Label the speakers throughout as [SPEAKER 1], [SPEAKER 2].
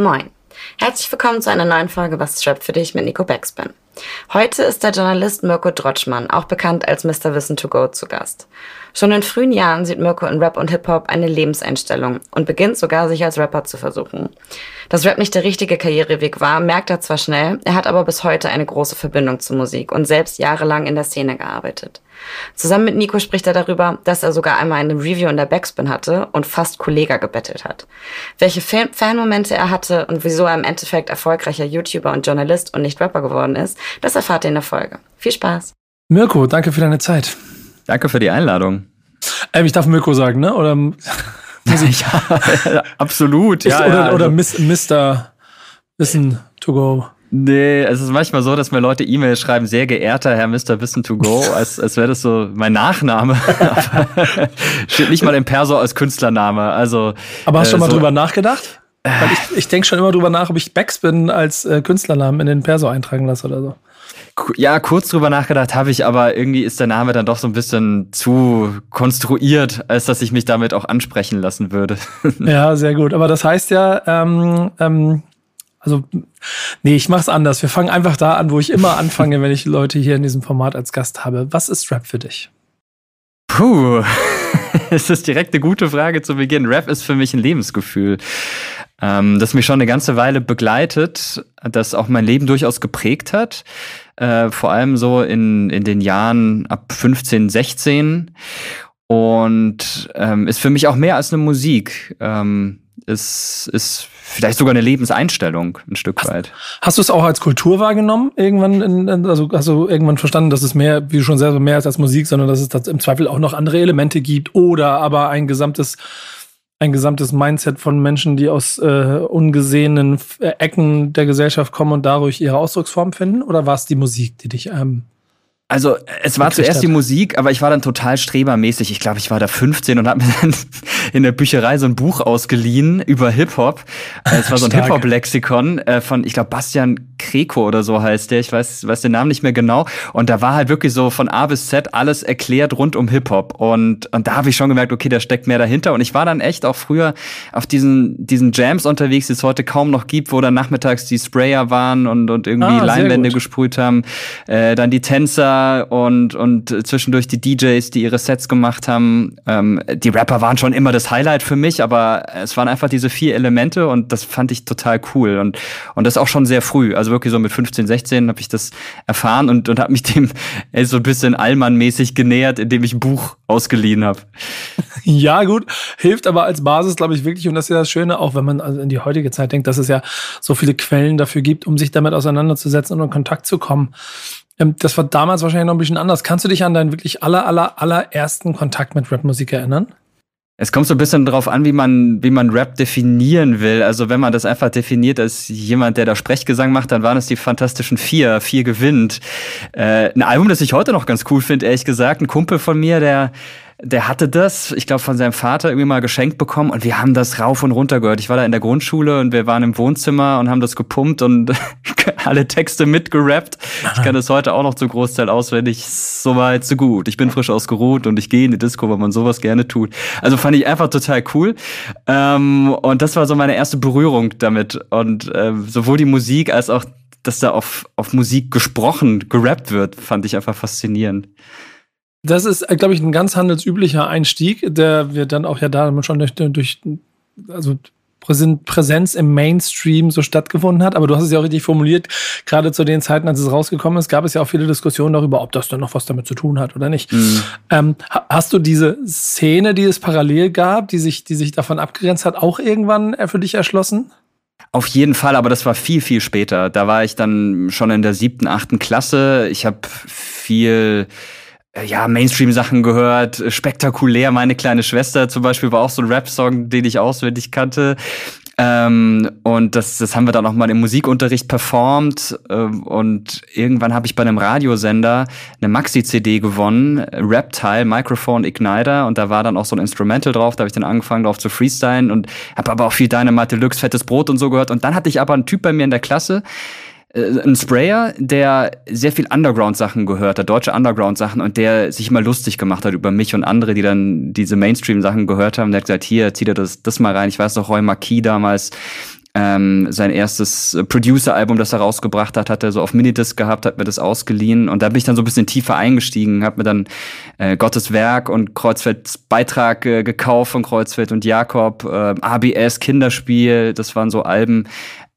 [SPEAKER 1] Moin. Herzlich willkommen zu einer neuen Folge Was Strap für dich mit Nico Backspin. Heute ist der Journalist Mirko Drotschmann, auch bekannt als Mr. Wissen to Go, zu Gast. Schon in frühen Jahren sieht Mirko in Rap und Hip-Hop eine Lebenseinstellung und beginnt sogar, sich als Rapper zu versuchen. Dass Rap nicht der richtige Karriereweg war, merkt er zwar schnell, er hat aber bis heute eine große Verbindung zur Musik und selbst jahrelang in der Szene gearbeitet. Zusammen mit Nico spricht er darüber, dass er sogar einmal eine Review in der Backspin hatte und fast Kollega gebettelt hat. Welche Fanmomente er hatte und wieso er im Endeffekt erfolgreicher YouTuber und Journalist und nicht Rapper geworden ist, das erfahrt ihr in der Folge. Viel Spaß.
[SPEAKER 2] Mirko, danke für deine Zeit.
[SPEAKER 3] Danke für die Einladung.
[SPEAKER 2] Ähm, ich darf Mirko sagen, ne? Oder
[SPEAKER 3] ja, absolut.
[SPEAKER 2] Ja,
[SPEAKER 3] oder
[SPEAKER 2] ja, oder also. Mr. Wissen to go.
[SPEAKER 3] Nee, es ist manchmal so, dass mir Leute E-Mails schreiben, sehr geehrter Herr Mr. Wissen to go, als, als wäre das so mein Nachname. Steht nicht mal im Perso als Künstlername. Also,
[SPEAKER 2] Aber hast du äh, schon mal so drüber nachgedacht? Weil ich, ich denke schon immer drüber nach, ob ich Backspin als äh, Künstlernamen in den Perso eintragen lasse oder so.
[SPEAKER 3] Ja, kurz drüber nachgedacht habe ich, aber irgendwie ist der Name dann doch so ein bisschen zu konstruiert, als dass ich mich damit auch ansprechen lassen würde.
[SPEAKER 2] Ja, sehr gut. Aber das heißt ja, ähm, ähm, also, nee, ich mach's anders. Wir fangen einfach da an, wo ich immer anfange, wenn ich Leute hier in diesem Format als Gast habe. Was ist Rap für dich?
[SPEAKER 3] Puh, es ist direkt eine gute Frage zu Beginn. Rap ist für mich ein Lebensgefühl, ähm, das mich schon eine ganze Weile begleitet, das auch mein Leben durchaus geprägt hat. Äh, vor allem so in, in den Jahren ab 15, 16. Und ähm, ist für mich auch mehr als eine Musik. Ähm, ist, ist vielleicht sogar eine Lebenseinstellung ein Stück
[SPEAKER 2] hast,
[SPEAKER 3] weit.
[SPEAKER 2] Hast du es auch als Kultur wahrgenommen? Irgendwann, in, also hast du irgendwann verstanden, dass es mehr, wie du schon selber mehr ist als Musik, sondern dass es im Zweifel auch noch andere Elemente gibt oder aber ein gesamtes ein gesamtes Mindset von Menschen, die aus äh, ungesehenen äh, Ecken der Gesellschaft kommen und dadurch ihre Ausdrucksform finden? Oder war es die Musik, die dich ähm,
[SPEAKER 3] also es war zuerst hat. die Musik, aber ich war dann total strebermäßig. Ich glaube, ich war da 15 und habe mir dann in der Bücherei so ein Buch ausgeliehen über Hip-Hop. Äh, es war so ein Hip-Hop-Lexikon äh, von, ich glaube, Bastian Kreko oder so heißt der. Ich weiß, weiß den Namen nicht mehr genau. Und da war halt wirklich so von A bis Z alles erklärt rund um Hip-Hop. Und, und da habe ich schon gemerkt, okay, da steckt mehr dahinter. Und ich war dann echt auch früher auf diesen, diesen Jams unterwegs, die es heute kaum noch gibt, wo dann nachmittags die Sprayer waren und, und irgendwie ah, Leinwände gesprüht haben. Äh, dann die Tänzer und, und zwischendurch die DJs, die ihre Sets gemacht haben. Ähm, die Rapper waren schon immer das Highlight für mich, aber es waren einfach diese vier Elemente und das fand ich total cool. Und, und das auch schon sehr früh. Also wirklich so mit 15, 16 habe ich das erfahren und, und habe mich dem ey, so ein bisschen Allmann-mäßig genähert, indem ich ein Buch ausgeliehen habe.
[SPEAKER 2] Ja, gut. Hilft aber als Basis, glaube ich, wirklich. Und das ist ja das Schöne, auch wenn man also in die heutige Zeit denkt, dass es ja so viele Quellen dafür gibt, um sich damit auseinanderzusetzen und in Kontakt zu kommen. Ähm, das war damals wahrscheinlich noch ein bisschen anders. Kannst du dich an deinen wirklich aller, aller, allerersten Kontakt mit Rapmusik erinnern?
[SPEAKER 3] Es kommt so ein bisschen darauf an, wie man, wie man Rap definieren will. Also wenn man das einfach definiert als jemand, der da Sprechgesang macht, dann waren es die Fantastischen Vier. Vier gewinnt. Äh, ein Album, das ich heute noch ganz cool finde, ehrlich gesagt. Ein Kumpel von mir, der der hatte das, ich glaube, von seinem Vater irgendwie mal geschenkt bekommen und wir haben das rauf und runter gehört. Ich war da in der Grundschule und wir waren im Wohnzimmer und haben das gepumpt und alle Texte mitgerappt. Ich kann das heute auch noch zum Großteil auswendig. So weit, so gut. Ich bin frisch ausgeruht und ich gehe in die Disco, weil man sowas gerne tut. Also fand ich einfach total cool. Ähm, und das war so meine erste Berührung damit. Und äh, sowohl die Musik als auch, dass da auf, auf Musik gesprochen, gerappt wird, fand ich einfach faszinierend.
[SPEAKER 2] Das ist, glaube ich, ein ganz handelsüblicher Einstieg, der wir dann auch ja da schon durch, durch also Präsenz im Mainstream so stattgefunden hat. Aber du hast es ja auch richtig formuliert, gerade zu den Zeiten, als es rausgekommen ist, gab es ja auch viele Diskussionen darüber, ob das dann noch was damit zu tun hat oder nicht. Mhm. Ähm, hast du diese Szene, die es parallel gab, die sich, die sich davon abgegrenzt hat, auch irgendwann für dich erschlossen?
[SPEAKER 3] Auf jeden Fall, aber das war viel, viel später. Da war ich dann schon in der siebten, achten Klasse. Ich habe viel äh, ja, Mainstream-Sachen gehört, spektakulär. Meine kleine Schwester zum Beispiel war auch so ein Rap-Song, den ich auswendig kannte. Ähm, und das, das haben wir dann auch mal im Musikunterricht performt. Ähm, und irgendwann habe ich bei einem Radiosender eine Maxi-CD gewonnen, Rap-Teil, Microphone Igniter. Und da war dann auch so ein Instrumental drauf. Da habe ich dann angefangen, drauf zu freestylen und habe aber auch viel Dynamite Deluxe, fettes Brot und so gehört. Und dann hatte ich aber einen Typ bei mir in der Klasse, äh, ein Sprayer, der sehr viel Underground-Sachen gehört hat, deutsche Underground-Sachen und der sich immer lustig gemacht hat über mich und andere, die dann diese Mainstream-Sachen gehört haben. Der hat gesagt, hier, zieh dir das, das mal rein. Ich weiß noch, Roy Marquis damals, Ähm, sein erstes Producer-Album, das er rausgebracht hat, hat er so auf Minidisc gehabt, hat mir das ausgeliehen und da bin ich dann so ein bisschen tiefer eingestiegen, habe mir dann äh, Gottes Werk und Kreuzfelds Beitrag äh, gekauft von Kreuzfeld und Jakob, äh, ABS Kinderspiel, das waren so Alben,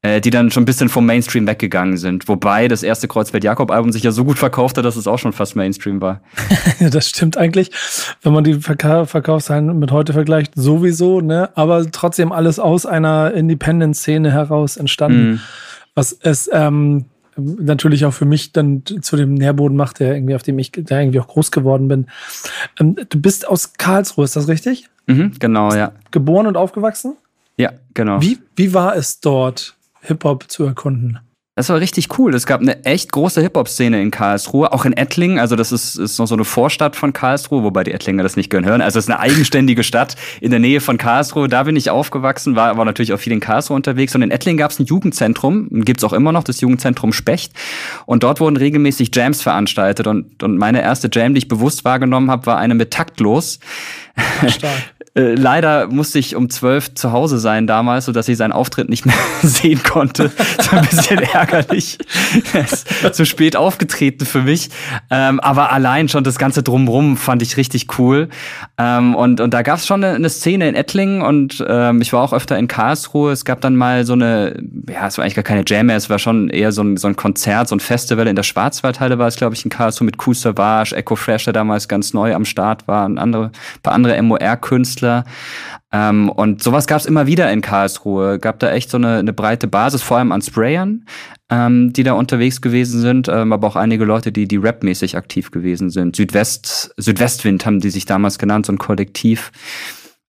[SPEAKER 3] äh, die dann schon ein bisschen vom Mainstream weggegangen sind. Wobei das erste Kreuzfeld-Jakob-Album sich ja so gut verkauft hat, dass es auch schon fast Mainstream war.
[SPEAKER 2] das stimmt eigentlich, wenn man die Verka Verkaufszahlen mit heute vergleicht, sowieso, ne? Aber trotzdem alles aus einer Independent-Szene heraus entstanden. Mm. Was es ähm, natürlich auch für mich dann zu dem Nährboden macht, der irgendwie, auf dem ich da irgendwie auch groß geworden bin. Ähm, du bist aus Karlsruhe, ist das richtig?
[SPEAKER 3] Mhm, genau, ja.
[SPEAKER 2] Geboren und aufgewachsen?
[SPEAKER 3] Ja, genau.
[SPEAKER 2] Wie, wie war es dort? Hip-Hop zu erkunden.
[SPEAKER 3] Das war richtig cool. Es gab eine echt große Hip-Hop-Szene in Karlsruhe, auch in Ettlingen. Also das ist, ist noch so eine Vorstadt von Karlsruhe, wobei die Ettlinger das nicht gehören. Also es ist eine eigenständige Stadt in der Nähe von Karlsruhe. Da bin ich aufgewachsen, war aber natürlich auch viel in Karlsruhe unterwegs. Und in Ettlingen gab es ein Jugendzentrum, gibt's auch immer noch, das Jugendzentrum Specht. Und dort wurden regelmäßig Jams veranstaltet. Und, und meine erste Jam, die ich bewusst wahrgenommen habe, war eine mit Taktlos. Stark. Äh, leider musste ich um zwölf zu Hause sein damals, so dass ich seinen Auftritt nicht mehr sehen konnte. Das war ein bisschen ärgerlich. Er ist zu spät aufgetreten für mich. Ähm, aber allein schon das ganze Drumrum fand ich richtig cool. Ähm, und, und da gab es schon eine, eine, Szene in Ettlingen und ähm, ich war auch öfter in Karlsruhe. Es gab dann mal so eine, ja, es war eigentlich gar keine Jam mehr, es war schon eher so ein, so ein Konzert, so ein Festival in der Schwarzwaldhalle war es, glaube ich, in Karlsruhe mit Cool Savage, Echo Fresh, der damals ganz neu am Start war, und andere, paar andere MOR-Künstler. Künstler. Ähm, und sowas gab es immer wieder in Karlsruhe. Gab da echt so eine, eine breite Basis, vor allem an Sprayern, ähm, die da unterwegs gewesen sind, ähm, aber auch einige Leute, die, die rapmäßig aktiv gewesen sind. Südwest, Südwestwind haben die sich damals genannt, so ein Kollektiv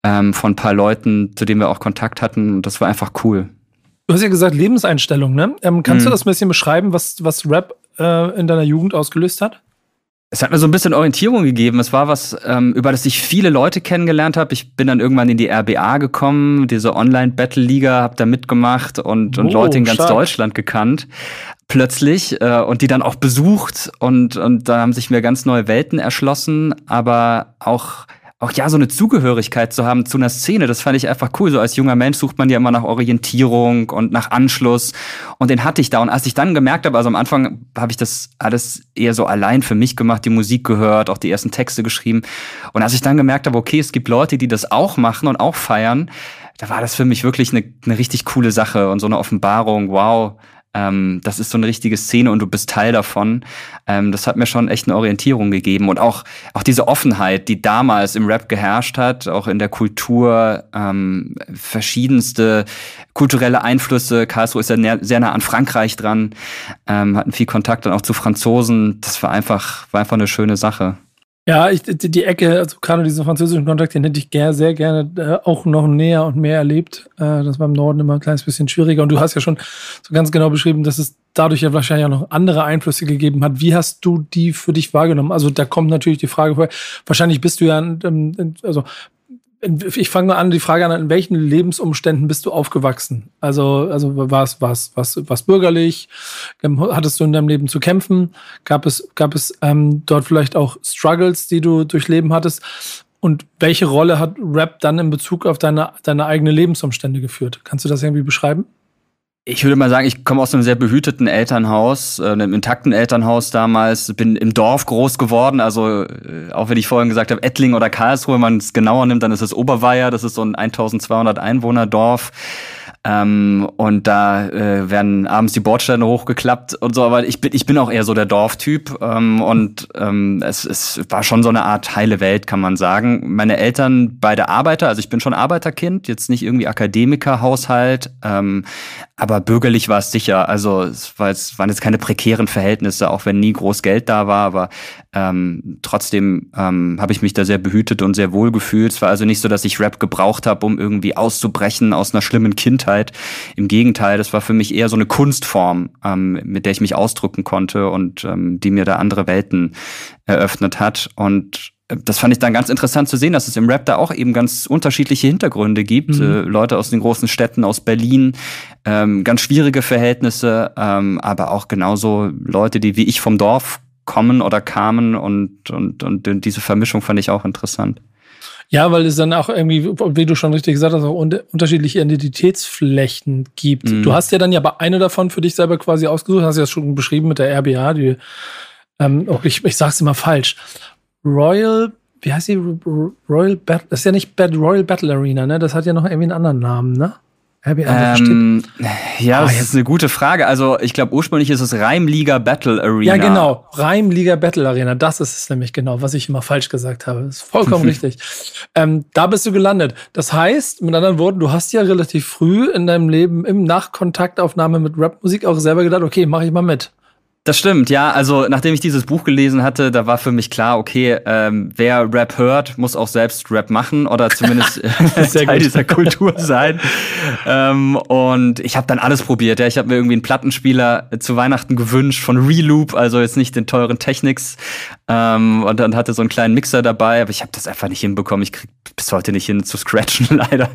[SPEAKER 3] ähm, von ein paar Leuten, zu denen wir auch Kontakt hatten. Und das war einfach cool.
[SPEAKER 2] Du hast ja gesagt, Lebenseinstellung, ne? Ähm, kannst mhm. du das ein bisschen beschreiben, was, was Rap äh, in deiner Jugend ausgelöst hat?
[SPEAKER 3] Es hat mir so ein bisschen Orientierung gegeben. Es war was, ähm, über das ich viele Leute kennengelernt habe. Ich bin dann irgendwann in die RBA gekommen, diese Online-Battle-Liga, habe da mitgemacht und, und oh, Leute in ganz stark. Deutschland gekannt. Plötzlich äh, und die dann auch besucht und, und da haben sich mir ganz neue Welten erschlossen, aber auch auch ja so eine Zugehörigkeit zu haben zu einer Szene, das fand ich einfach cool. So als junger Mensch sucht man ja immer nach Orientierung und nach Anschluss und den hatte ich da. Und als ich dann gemerkt habe, also am Anfang habe ich das alles eher so allein für mich gemacht, die Musik gehört, auch die ersten Texte geschrieben. Und als ich dann gemerkt habe, okay, es gibt Leute, die das auch machen und auch feiern, da war das für mich wirklich eine, eine richtig coole Sache und so eine Offenbarung. Wow, ähm, das ist so eine richtige Szene und du bist Teil davon. Ähm, das hat mir schon echt eine Orientierung gegeben und auch, auch diese Offenheit, die damals im Rap geherrscht hat, auch in der Kultur, ähm, verschiedenste kulturelle Einflüsse. Karlsruhe ist ja sehr nah an Frankreich dran, ähm, hatten viel Kontakt dann auch zu Franzosen. Das war einfach, war einfach eine schöne Sache.
[SPEAKER 2] Ja, ich, die, die Ecke, also gerade diesen französischen Kontakt, den hätte ich gern, sehr gerne äh, auch noch näher und mehr erlebt. Äh, das war im Norden immer ein kleines bisschen schwieriger. Und du hast ja schon so ganz genau beschrieben, dass es dadurch ja wahrscheinlich auch noch andere Einflüsse gegeben hat. Wie hast du die für dich wahrgenommen? Also da kommt natürlich die Frage vor, wahrscheinlich bist du ja, also ich fange mal an, die Frage an, in welchen Lebensumständen bist du aufgewachsen? Also, also was, was, was, was bürgerlich? Ähm, hattest du in deinem Leben zu kämpfen? Gab es, gab es ähm, dort vielleicht auch Struggles, die du durchleben hattest? Und welche Rolle hat Rap dann in Bezug auf deine, deine eigene Lebensumstände geführt? Kannst du das irgendwie beschreiben?
[SPEAKER 3] Ich würde mal sagen, ich komme aus einem sehr behüteten Elternhaus, äh, einem intakten Elternhaus damals, bin im Dorf groß geworden, also äh, auch wenn ich vorhin gesagt habe, Ettling oder Karlsruhe, wenn man es genauer nimmt, dann ist es Oberweier, das ist so ein 1200 Einwohner Dorf. Ähm, und da äh, werden abends die Bordsteine hochgeklappt und so, aber ich bin, ich bin auch eher so der Dorftyp ähm, und ähm, es, es war schon so eine Art heile Welt, kann man sagen. Meine Eltern beide Arbeiter, also ich bin schon Arbeiterkind, jetzt nicht irgendwie Akademikerhaushalt, ähm, aber bürgerlich war es sicher. Also es, war jetzt, waren jetzt keine prekären Verhältnisse, auch wenn nie groß Geld da war, aber ähm, trotzdem ähm, habe ich mich da sehr behütet und sehr wohl gefühlt. Es war also nicht so, dass ich Rap gebraucht habe, um irgendwie auszubrechen aus einer schlimmen Kindheit. Im Gegenteil, das war für mich eher so eine Kunstform, ähm, mit der ich mich ausdrücken konnte und ähm, die mir da andere Welten eröffnet hat. Und äh, das fand ich dann ganz interessant zu sehen, dass es im Rap da auch eben ganz unterschiedliche Hintergründe gibt. Mhm. Äh, Leute aus den großen Städten, aus Berlin, ähm, ganz schwierige Verhältnisse, ähm, aber auch genauso Leute, die wie ich vom Dorf kommen oder kamen und, und, und diese Vermischung fand ich auch interessant.
[SPEAKER 2] Ja, weil es dann auch irgendwie, wie du schon richtig gesagt hast, auch unterschiedliche Identitätsflächen gibt. Mhm. Du hast ja dann ja bei eine davon für dich selber quasi ausgesucht, hast ja schon beschrieben mit der RBA, die, ähm, oh, ich, ich sag's immer falsch. Royal, wie heißt die? Royal Battle, das ist ja nicht Bad Royal Battle Arena, ne? Das hat ja noch irgendwie einen anderen Namen, ne?
[SPEAKER 3] Ähm, ja, ah, das ist eine gute Frage. Also ich glaube, ursprünglich ist es Reimliga Battle Arena.
[SPEAKER 2] Ja, genau. Reimliga Battle Arena. Das ist es nämlich genau, was ich immer falsch gesagt habe. Das ist vollkommen richtig. Ähm, da bist du gelandet. Das heißt, mit anderen Worten, du hast ja relativ früh in deinem Leben im Nachkontaktaufnahme mit Rapmusik auch selber gedacht, okay, mache ich mal mit.
[SPEAKER 3] Das stimmt, ja. Also nachdem ich dieses Buch gelesen hatte, da war für mich klar, okay, ähm, wer Rap hört, muss auch selbst Rap machen oder zumindest Teil dieser Kultur sein. ähm, und ich habe dann alles probiert. Ja. Ich habe mir irgendwie einen Plattenspieler zu Weihnachten gewünscht von Reloop, also jetzt nicht den teuren Technics. Ähm, und dann hatte so einen kleinen Mixer dabei, aber ich habe das einfach nicht hinbekommen. Ich krieg bis heute nicht hin zu scratchen, leider.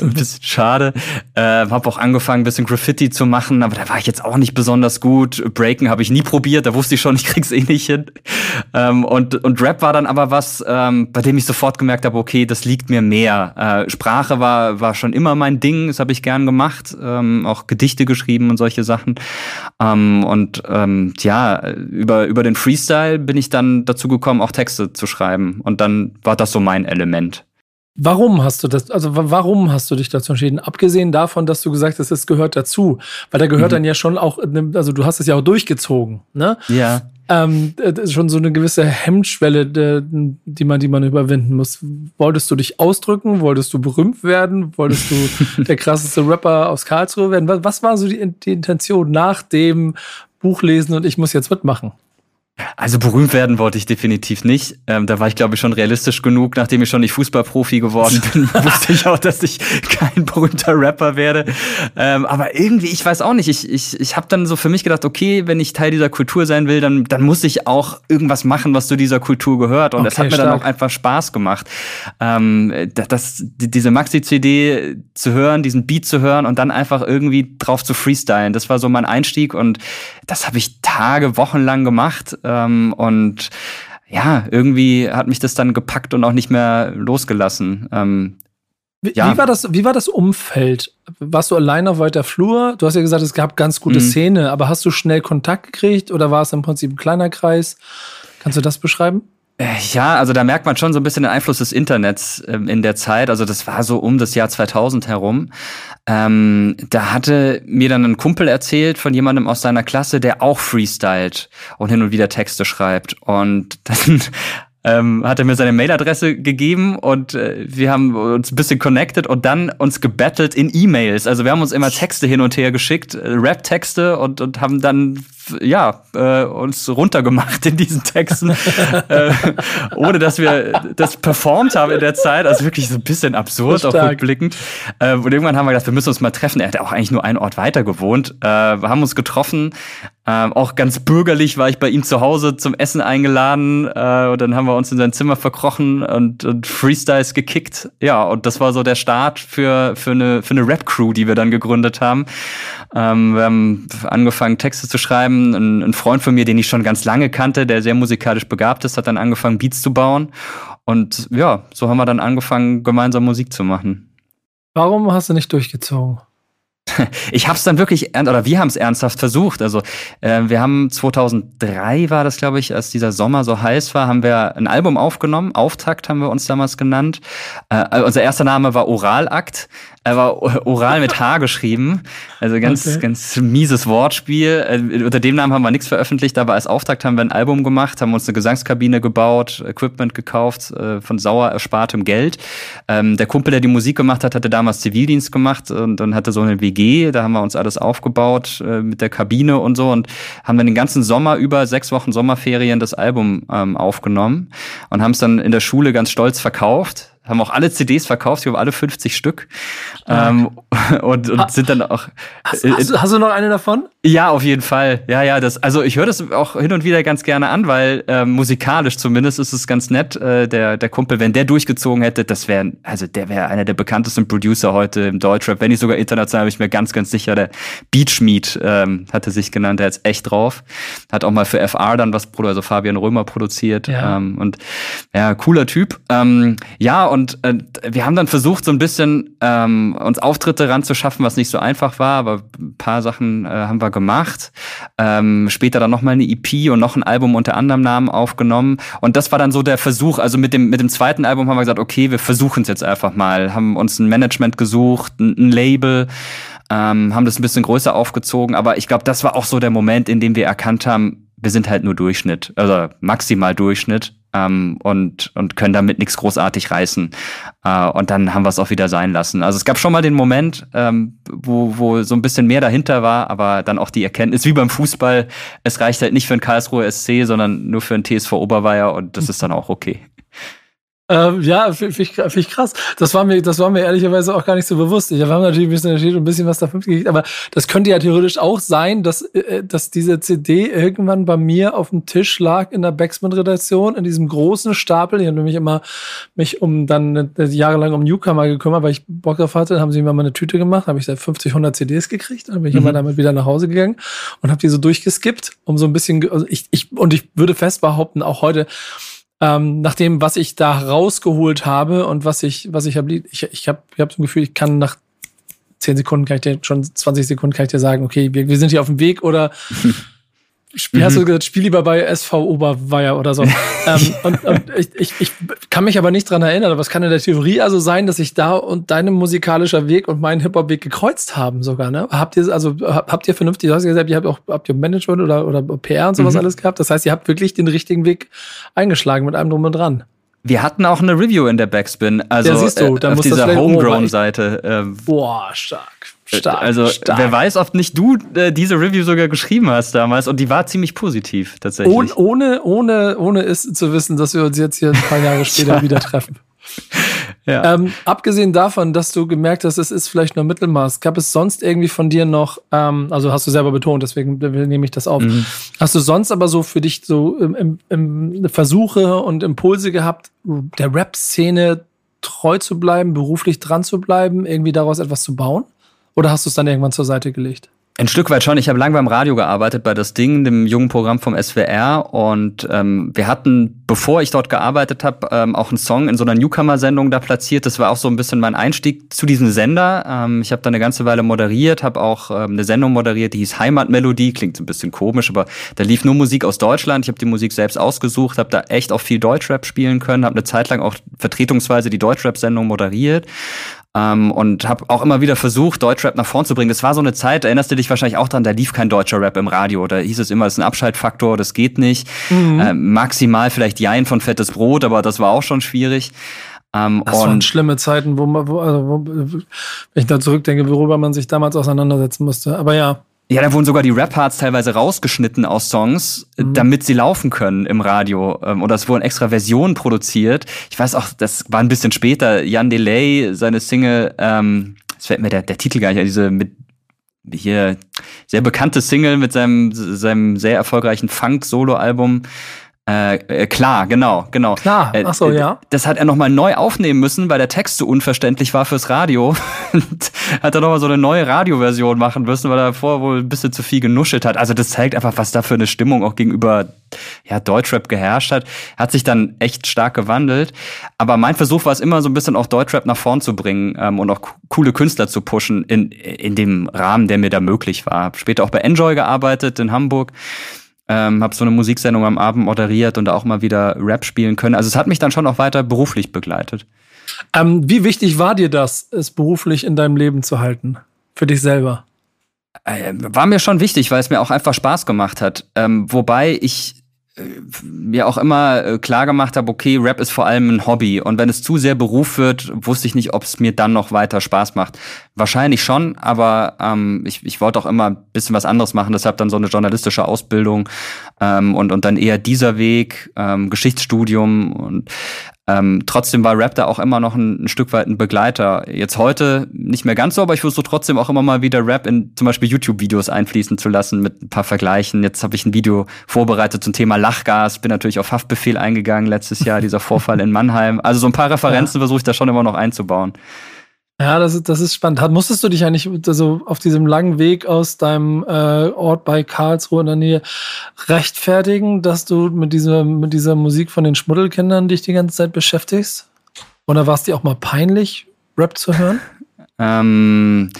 [SPEAKER 3] Ein bisschen schade. Äh, habe auch angefangen, ein bisschen Graffiti zu machen, aber da war ich jetzt auch nicht besonders gut. Breaken habe ich nie probiert, da wusste ich schon, ich krieg's eh nicht hin. Ähm, und, und Rap war dann aber was, ähm, bei dem ich sofort gemerkt habe, okay, das liegt mir mehr. Äh, Sprache war, war schon immer mein Ding, das habe ich gern gemacht, ähm, auch Gedichte geschrieben und solche Sachen. Ähm, und ähm, ja, über, über den Freestyle bin ich dann dazu gekommen, auch Texte zu schreiben. Und dann war das so mein Element.
[SPEAKER 2] Warum hast du das, also warum hast du dich dazu entschieden? Abgesehen davon, dass du gesagt hast, es gehört dazu. Weil da gehört mhm. dann ja schon auch, also du hast es ja auch durchgezogen, ne?
[SPEAKER 3] Ja.
[SPEAKER 2] Ähm, das ist schon so eine gewisse Hemmschwelle, die man, die man überwinden muss. Wolltest du dich ausdrücken? Wolltest du berühmt werden? Wolltest du der krasseste Rapper aus Karlsruhe werden? Was, war so die, die Intention nach dem Buchlesen und ich muss jetzt mitmachen?
[SPEAKER 3] Also berühmt werden wollte ich definitiv nicht. Ähm, da war ich, glaube ich, schon realistisch genug. Nachdem ich schon nicht Fußballprofi geworden bin, wusste ich auch, dass ich kein berühmter Rapper werde. Ähm, aber irgendwie, ich weiß auch nicht. Ich, ich, ich habe dann so für mich gedacht, okay, wenn ich Teil dieser Kultur sein will, dann, dann muss ich auch irgendwas machen, was zu dieser Kultur gehört. Und okay, das hat mir stark. dann auch einfach Spaß gemacht. Ähm, das, diese Maxi-CD zu hören, diesen Beat zu hören und dann einfach irgendwie drauf zu freestylen. Das war so mein Einstieg und das habe ich Tage, Wochen lang gemacht ähm, und ja, irgendwie hat mich das dann gepackt und auch nicht mehr losgelassen. Ähm,
[SPEAKER 2] wie, ja. wie, war das, wie war das Umfeld? Warst du allein auf weiter Flur? Du hast ja gesagt, es gab ganz gute mhm. Szene, aber hast du schnell Kontakt gekriegt oder war es im Prinzip ein kleiner Kreis? Kannst du das beschreiben?
[SPEAKER 3] Äh, ja, also da merkt man schon so ein bisschen den Einfluss des Internets ähm, in der Zeit. Also das war so um das Jahr 2000 herum. Ähm, da hatte mir dann ein Kumpel erzählt von jemandem aus seiner Klasse, der auch freestylt und hin und wieder Texte schreibt. Und dann ähm, hat er mir seine Mailadresse gegeben und äh, wir haben uns ein bisschen connected und dann uns gebettelt in E-Mails. Also wir haben uns immer Texte hin und her geschickt, äh, Rap-Texte und, und haben dann ja, äh, uns runtergemacht in diesen Texten, äh, ohne dass wir das performt haben in der Zeit. Also wirklich so ein bisschen absurd, auch rückblickend. Äh, und irgendwann haben wir gedacht, wir müssen uns mal treffen. Er hat auch eigentlich nur einen Ort weiter gewohnt. Äh, wir haben uns getroffen. Ähm, auch ganz bürgerlich war ich bei ihm zu Hause zum Essen eingeladen. Äh, und dann haben wir uns in sein Zimmer verkrochen und, und Freestyles gekickt. Ja, und das war so der Start für, für eine, für eine Rap-Crew, die wir dann gegründet haben. Ähm, wir haben angefangen, Texte zu schreiben. Ein, ein, Freund von mir, den ich schon ganz lange kannte, der sehr musikalisch begabt ist, hat dann angefangen, Beats zu bauen. Und ja, so haben wir dann angefangen, gemeinsam Musik zu machen.
[SPEAKER 2] Warum hast du nicht durchgezogen?
[SPEAKER 3] Ich habe es dann wirklich, oder wir haben es ernsthaft versucht. Also äh, wir haben 2003 war das, glaube ich, als dieser Sommer so heiß war, haben wir ein Album aufgenommen. Auftakt haben wir uns damals genannt. Äh, unser erster Name war Oralakt. Er war oral mit H geschrieben. Also ganz, okay. ganz mieses Wortspiel. Äh, unter dem Namen haben wir nichts veröffentlicht, aber als Auftakt haben wir ein Album gemacht, haben uns eine Gesangskabine gebaut, Equipment gekauft, äh, von sauer erspartem Geld. Ähm, der Kumpel, der die Musik gemacht hat, hatte damals Zivildienst gemacht und dann hatte so eine WG, da haben wir uns alles aufgebaut äh, mit der Kabine und so und haben dann den ganzen Sommer über sechs Wochen Sommerferien das Album ähm, aufgenommen und haben es dann in der Schule ganz stolz verkauft haben auch alle CDs verkauft, wir haben alle 50 Stück. Ähm, und und sind dann auch.
[SPEAKER 2] Hast, hast, du, hast du noch eine davon?
[SPEAKER 3] Ja, auf jeden Fall. Ja, ja, das, also ich höre das auch hin und wieder ganz gerne an, weil äh, musikalisch zumindest ist es ganz nett. Äh, der, der Kumpel, wenn der durchgezogen hätte, das wäre, also der wäre einer der bekanntesten Producer heute im Deutschrap, wenn nicht sogar international, bin ich mir ganz, ganz sicher. Der Beachmeat ähm, hatte sich genannt, der ist echt drauf. Hat auch mal für FR dann was, also Fabian Römer produziert. Ja. Ähm, und ja, cooler Typ. Ähm, ja, und äh, wir haben dann versucht, so ein bisschen ähm, uns Auftritte ranzuschaffen, was nicht so einfach war, aber ein paar Sachen äh, haben wir gemacht. Ähm, später dann nochmal eine EP und noch ein Album unter anderem Namen aufgenommen. Und das war dann so der Versuch. Also mit dem, mit dem zweiten Album haben wir gesagt, okay, wir versuchen es jetzt einfach mal. Haben uns ein Management gesucht, ein, ein Label, ähm, haben das ein bisschen größer aufgezogen. Aber ich glaube, das war auch so der Moment, in dem wir erkannt haben, wir sind halt nur Durchschnitt, also maximal Durchschnitt ähm, und, und können damit nichts großartig reißen. Äh, und dann haben wir es auch wieder sein lassen. Also es gab schon mal den Moment, ähm, wo, wo so ein bisschen mehr dahinter war, aber dann auch die Erkenntnis, wie beim Fußball, es reicht halt nicht für einen Karlsruhe SC, sondern nur für einen TSV Oberweier und das ist dann auch okay.
[SPEAKER 2] Ähm, ja, finde ich, find ich krass. Das war, mir, das war mir ehrlicherweise auch gar nicht so bewusst. Ich, wir haben natürlich ein bisschen erzählt und ein bisschen was davon gekriegt, aber das könnte ja theoretisch auch sein, dass, äh, dass diese CD irgendwann bei mir auf dem Tisch lag in der Backsman-Redaktion, in diesem großen Stapel. Ich habe nämlich immer mich um dann äh, jahrelang um Newcomer gekümmert, weil ich Bock drauf hatte. Dann haben sie mir mal eine Tüte gemacht, habe ich da 50, 100 CDs gekriegt. Dann bin ich mhm. immer damit wieder nach Hause gegangen und habe die so durchgeskippt, um so ein bisschen, also ich, ich, und ich würde fest behaupten, auch heute, ähm, nach dem, was ich da rausgeholt habe und was ich, was ich habe, ich, ich habe ich hab so ein Gefühl, ich kann nach zehn Sekunden kann ich dir, schon 20 Sekunden kann ich dir sagen, okay, wir, wir sind hier auf dem Weg oder Spiel, mhm. hast du gesagt, spiel lieber bei SV Oberweier oder so. ähm, und, und ich, ich, ich kann mich aber nicht dran erinnern, aber es kann in der Theorie also sein, dass sich da und deinem musikalischer Weg und mein Hip-Hop-Weg gekreuzt haben sogar, ne? Habt ihr, also, habt ihr vernünftig, du hast gesagt, ihr habt auch, habt ihr Management oder, oder PR und sowas mhm. alles gehabt? Das heißt, ihr habt wirklich den richtigen Weg eingeschlagen mit einem drum und dran.
[SPEAKER 3] Wir hatten auch eine Review in der Backspin, also ja, siehst du, äh, auf dieser Homegrown-Seite.
[SPEAKER 2] Ähm, Boah, stark. Stark,
[SPEAKER 3] also
[SPEAKER 2] stark.
[SPEAKER 3] wer weiß, ob nicht du äh, diese Review sogar geschrieben hast damals und die war ziemlich positiv tatsächlich.
[SPEAKER 2] Ohne, ohne, ohne, ohne es zu wissen, dass wir uns jetzt hier ein paar Jahre später wieder treffen. Ja. Ähm, abgesehen davon, dass du gemerkt hast, es ist vielleicht nur Mittelmaß, gab es sonst irgendwie von dir noch, ähm, also hast du selber betont, deswegen nehme ich das auf. Mhm. Hast du sonst aber so für dich so im, im, im Versuche und Impulse gehabt, der Rap-Szene treu zu bleiben, beruflich dran zu bleiben, irgendwie daraus etwas zu bauen? Oder hast du es dann irgendwann zur Seite gelegt?
[SPEAKER 3] Ein Stück weit schon. Ich habe lange beim Radio gearbeitet, bei das Ding, dem jungen Programm vom SWR. Und ähm, wir hatten, bevor ich dort gearbeitet habe, ähm, auch einen Song in so einer Newcomer-Sendung da platziert. Das war auch so ein bisschen mein Einstieg zu diesem Sender. Ähm, ich habe da eine ganze Weile moderiert, habe auch ähm, eine Sendung moderiert, die hieß Heimatmelodie. Klingt ein bisschen komisch, aber da lief nur Musik aus Deutschland. Ich habe die Musik selbst ausgesucht, habe da echt auch viel Deutschrap spielen können, habe eine Zeit lang auch vertretungsweise die Deutschrap-Sendung moderiert. Ähm, und habe auch immer wieder versucht, Deutschrap nach vorn zu bringen. Das war so eine Zeit, erinnerst du dich wahrscheinlich auch dran, da lief kein deutscher Rap im Radio. Da hieß es immer, es ist ein Abschaltfaktor, das geht nicht. Mhm. Äh, maximal vielleicht Jein von Fettes Brot, aber das war auch schon schwierig.
[SPEAKER 2] Ähm, das waren schlimme Zeiten, wo man, wo, also, wo, wenn ich da zurückdenke, worüber man sich damals auseinandersetzen musste. Aber ja.
[SPEAKER 3] Ja, da wurden sogar die Rap-Parts teilweise rausgeschnitten aus Songs, mhm. damit sie laufen können im Radio. Ähm, oder es wurden extra Versionen produziert. Ich weiß auch, das war ein bisschen später. Jan Delay, seine Single, ähm, es fällt mir der, der Titel gar nicht, diese mit hier sehr bekannte Single mit seinem, seinem sehr erfolgreichen Funk-Solo-Album. Äh, äh, klar, genau, genau.
[SPEAKER 2] Klar, ach so, äh, ja.
[SPEAKER 3] Das hat er nochmal neu aufnehmen müssen, weil der Text so unverständlich war fürs Radio. Und hat er nochmal so eine neue Radioversion machen müssen, weil er vorher wohl ein bisschen zu viel genuschelt hat. Also das zeigt einfach, was da für eine Stimmung auch gegenüber ja, Deutschrap geherrscht hat. Hat sich dann echt stark gewandelt. Aber mein Versuch war es immer so ein bisschen auch Deutschrap nach vorn zu bringen ähm, und auch coole Künstler zu pushen in, in dem Rahmen, der mir da möglich war. Später auch bei Enjoy gearbeitet in Hamburg ähm, habe so eine Musiksendung am Abend moderiert und auch mal wieder Rap spielen können. Also es hat mich dann schon auch weiter beruflich begleitet.
[SPEAKER 2] Ähm, wie wichtig war dir das, es beruflich in deinem Leben zu halten? Für dich selber?
[SPEAKER 3] Äh, war mir schon wichtig, weil es mir auch einfach Spaß gemacht hat. Ähm, wobei ich mir auch immer äh, klar gemacht habe, okay, Rap ist vor allem ein Hobby. Und wenn es zu sehr Beruf wird, wusste ich nicht, ob es mir dann noch weiter Spaß macht. Wahrscheinlich schon, aber ähm, ich, ich wollte auch immer ein bisschen was anderes machen. Deshalb dann so eine journalistische Ausbildung ähm, und, und dann eher dieser Weg, ähm, Geschichtsstudium und ähm, trotzdem war Rap da auch immer noch ein, ein, Stück weit ein Begleiter. Jetzt heute nicht mehr ganz so, aber ich versuche trotzdem auch immer mal wieder Rap in zum Beispiel YouTube-Videos einfließen zu lassen mit ein paar Vergleichen. Jetzt habe ich ein Video vorbereitet zum Thema Lachgas, bin natürlich auf Haftbefehl eingegangen letztes Jahr, dieser Vorfall in Mannheim. Also so ein paar Referenzen ja. versuche ich da schon immer noch einzubauen.
[SPEAKER 2] Ja, das ist, das ist spannend. Musstest du dich eigentlich also auf diesem langen Weg aus deinem äh, Ort bei Karlsruhe in der Nähe rechtfertigen, dass du mit dieser, mit dieser Musik von den Schmuddelkindern dich die ganze Zeit beschäftigst? Oder war es dir auch mal peinlich, Rap zu hören?
[SPEAKER 3] Ähm,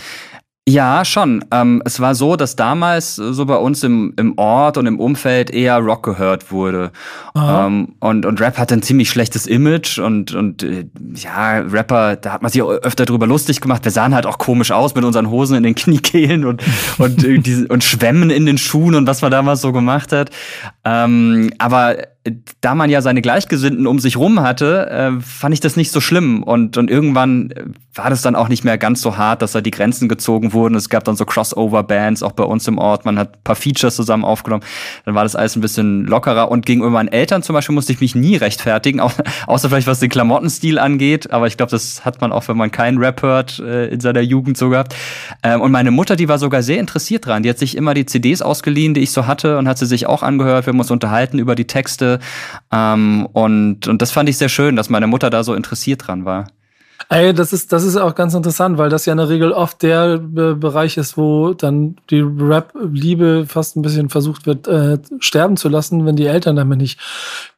[SPEAKER 3] ja, schon. Ähm, es war so, dass damals so bei uns im, im Ort und im Umfeld eher Rock gehört wurde. Ähm, und, und Rap hatte ein ziemlich schlechtes Image und, und äh, ja, Rapper, da hat man sich öfter drüber lustig gemacht. Wir sahen halt auch komisch aus mit unseren Hosen in den Kniekehlen und, und, äh, diese, und Schwämmen in den Schuhen und was man damals so gemacht hat. Ähm, aber da man ja seine Gleichgesinnten um sich rum hatte, äh, fand ich das nicht so schlimm. Und, und irgendwann war das dann auch nicht mehr ganz so hart, dass da die Grenzen gezogen wurden. Es gab dann so Crossover-Bands, auch bei uns im Ort. Man hat ein paar Features zusammen aufgenommen. Dann war das alles ein bisschen lockerer. Und gegenüber meinen Eltern zum Beispiel musste ich mich nie rechtfertigen, auch, außer vielleicht was den Klamottenstil angeht. Aber ich glaube, das hat man auch, wenn man keinen Rap hört, äh, in seiner Jugend so gehabt. Ähm, und meine Mutter, die war sogar sehr interessiert dran. Die hat sich immer die CDs ausgeliehen, die ich so hatte, und hat sie sich auch angehört. Wir haben uns unterhalten über die Texte. Ähm, und, und das fand ich sehr schön, dass meine Mutter da so interessiert dran war.
[SPEAKER 2] Ey, das ist, das ist auch ganz interessant, weil das ja in der Regel oft der äh, Bereich ist, wo dann die Rap-Liebe fast ein bisschen versucht wird, äh, sterben zu lassen, wenn die Eltern damit nicht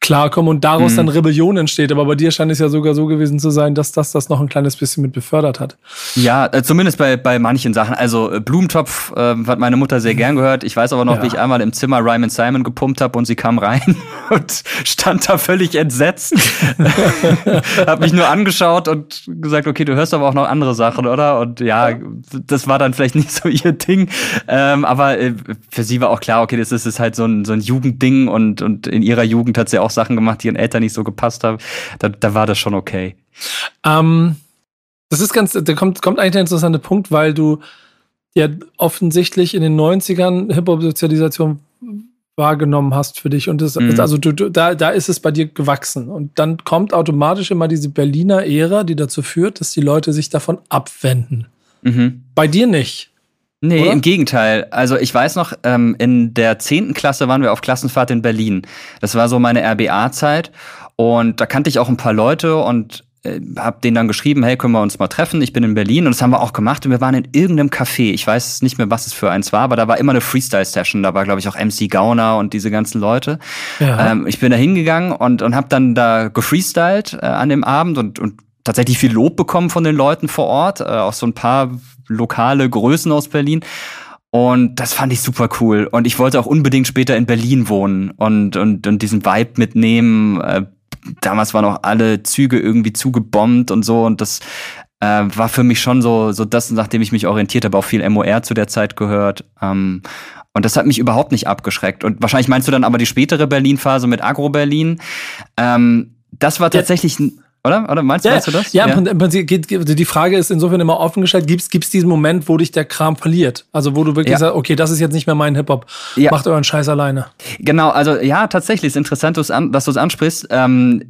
[SPEAKER 2] klarkommen und daraus mhm. dann Rebellion entsteht. Aber bei dir scheint es ja sogar so gewesen zu sein, dass das das noch ein kleines bisschen mit befördert hat.
[SPEAKER 3] Ja, äh, zumindest bei, bei manchen Sachen. Also äh, Blumentopf äh, hat meine Mutter sehr gern gehört. Ich weiß aber noch, ja. wie ich einmal im Zimmer Ryman Simon gepumpt habe und sie kam rein und stand da völlig entsetzt. hat mich nur angeschaut und gesagt, okay, du hörst aber auch noch andere Sachen, oder? Und ja, das war dann vielleicht nicht so ihr Ding. Ähm, aber äh, für sie war auch klar, okay, das ist, ist halt so ein, so ein Jugendding und, und in ihrer Jugend hat sie auch Sachen gemacht, die ihren Eltern nicht so gepasst haben. Da, da war das schon okay.
[SPEAKER 2] Ähm, das ist ganz, da kommt, kommt eigentlich der interessante Punkt, weil du ja offensichtlich in den 90ern Hip-Hop-Sozialisation wahrgenommen hast für dich. Und das, mhm. also du, du, da, da ist es bei dir gewachsen. Und dann kommt automatisch immer diese Berliner Ära, die dazu führt, dass die Leute sich davon abwenden. Mhm. Bei dir nicht.
[SPEAKER 3] Nee, Oder? im Gegenteil. Also ich weiß noch, ähm, in der zehnten Klasse waren wir auf Klassenfahrt in Berlin. Das war so meine RBA-Zeit. Und da kannte ich auch ein paar Leute und äh, hab denen dann geschrieben, hey, können wir uns mal treffen? Ich bin in Berlin und das haben wir auch gemacht und wir waren in irgendeinem Café. Ich weiß nicht mehr, was es für eins war, aber da war immer eine Freestyle-Session. Da war, glaube ich, auch MC Gauner und diese ganzen Leute. Ja. Ähm, ich bin da hingegangen und, und habe dann da gefreestylt äh, an dem Abend und, und tatsächlich viel Lob bekommen von den Leuten vor Ort, äh, auch so ein paar lokale Größen aus Berlin. Und das fand ich super cool. Und ich wollte auch unbedingt später in Berlin wohnen und, und, und diesen Vibe mitnehmen. Äh, damals waren auch alle Züge irgendwie zugebombt und so und das äh, war für mich schon so, so das, nachdem ich mich orientiert habe, auch viel MOR zu der Zeit gehört. Ähm, und das hat mich überhaupt nicht abgeschreckt. Und wahrscheinlich meinst du dann aber die spätere Berlin-Phase mit Agro-Berlin. Ähm, das war tatsächlich ja. Oder? Oder meinst, ja, meinst du das?
[SPEAKER 2] Ja, ja. Im Prinzip geht, die Frage ist insofern immer offen gestellt, gibt es diesen Moment, wo dich der Kram verliert? Also wo du wirklich ja. sagst, okay, das ist jetzt nicht mehr mein Hip-Hop. Ja. Macht euren Scheiß alleine.
[SPEAKER 3] Genau, also ja, tatsächlich ist interessant, dass du es ansprichst. Ähm,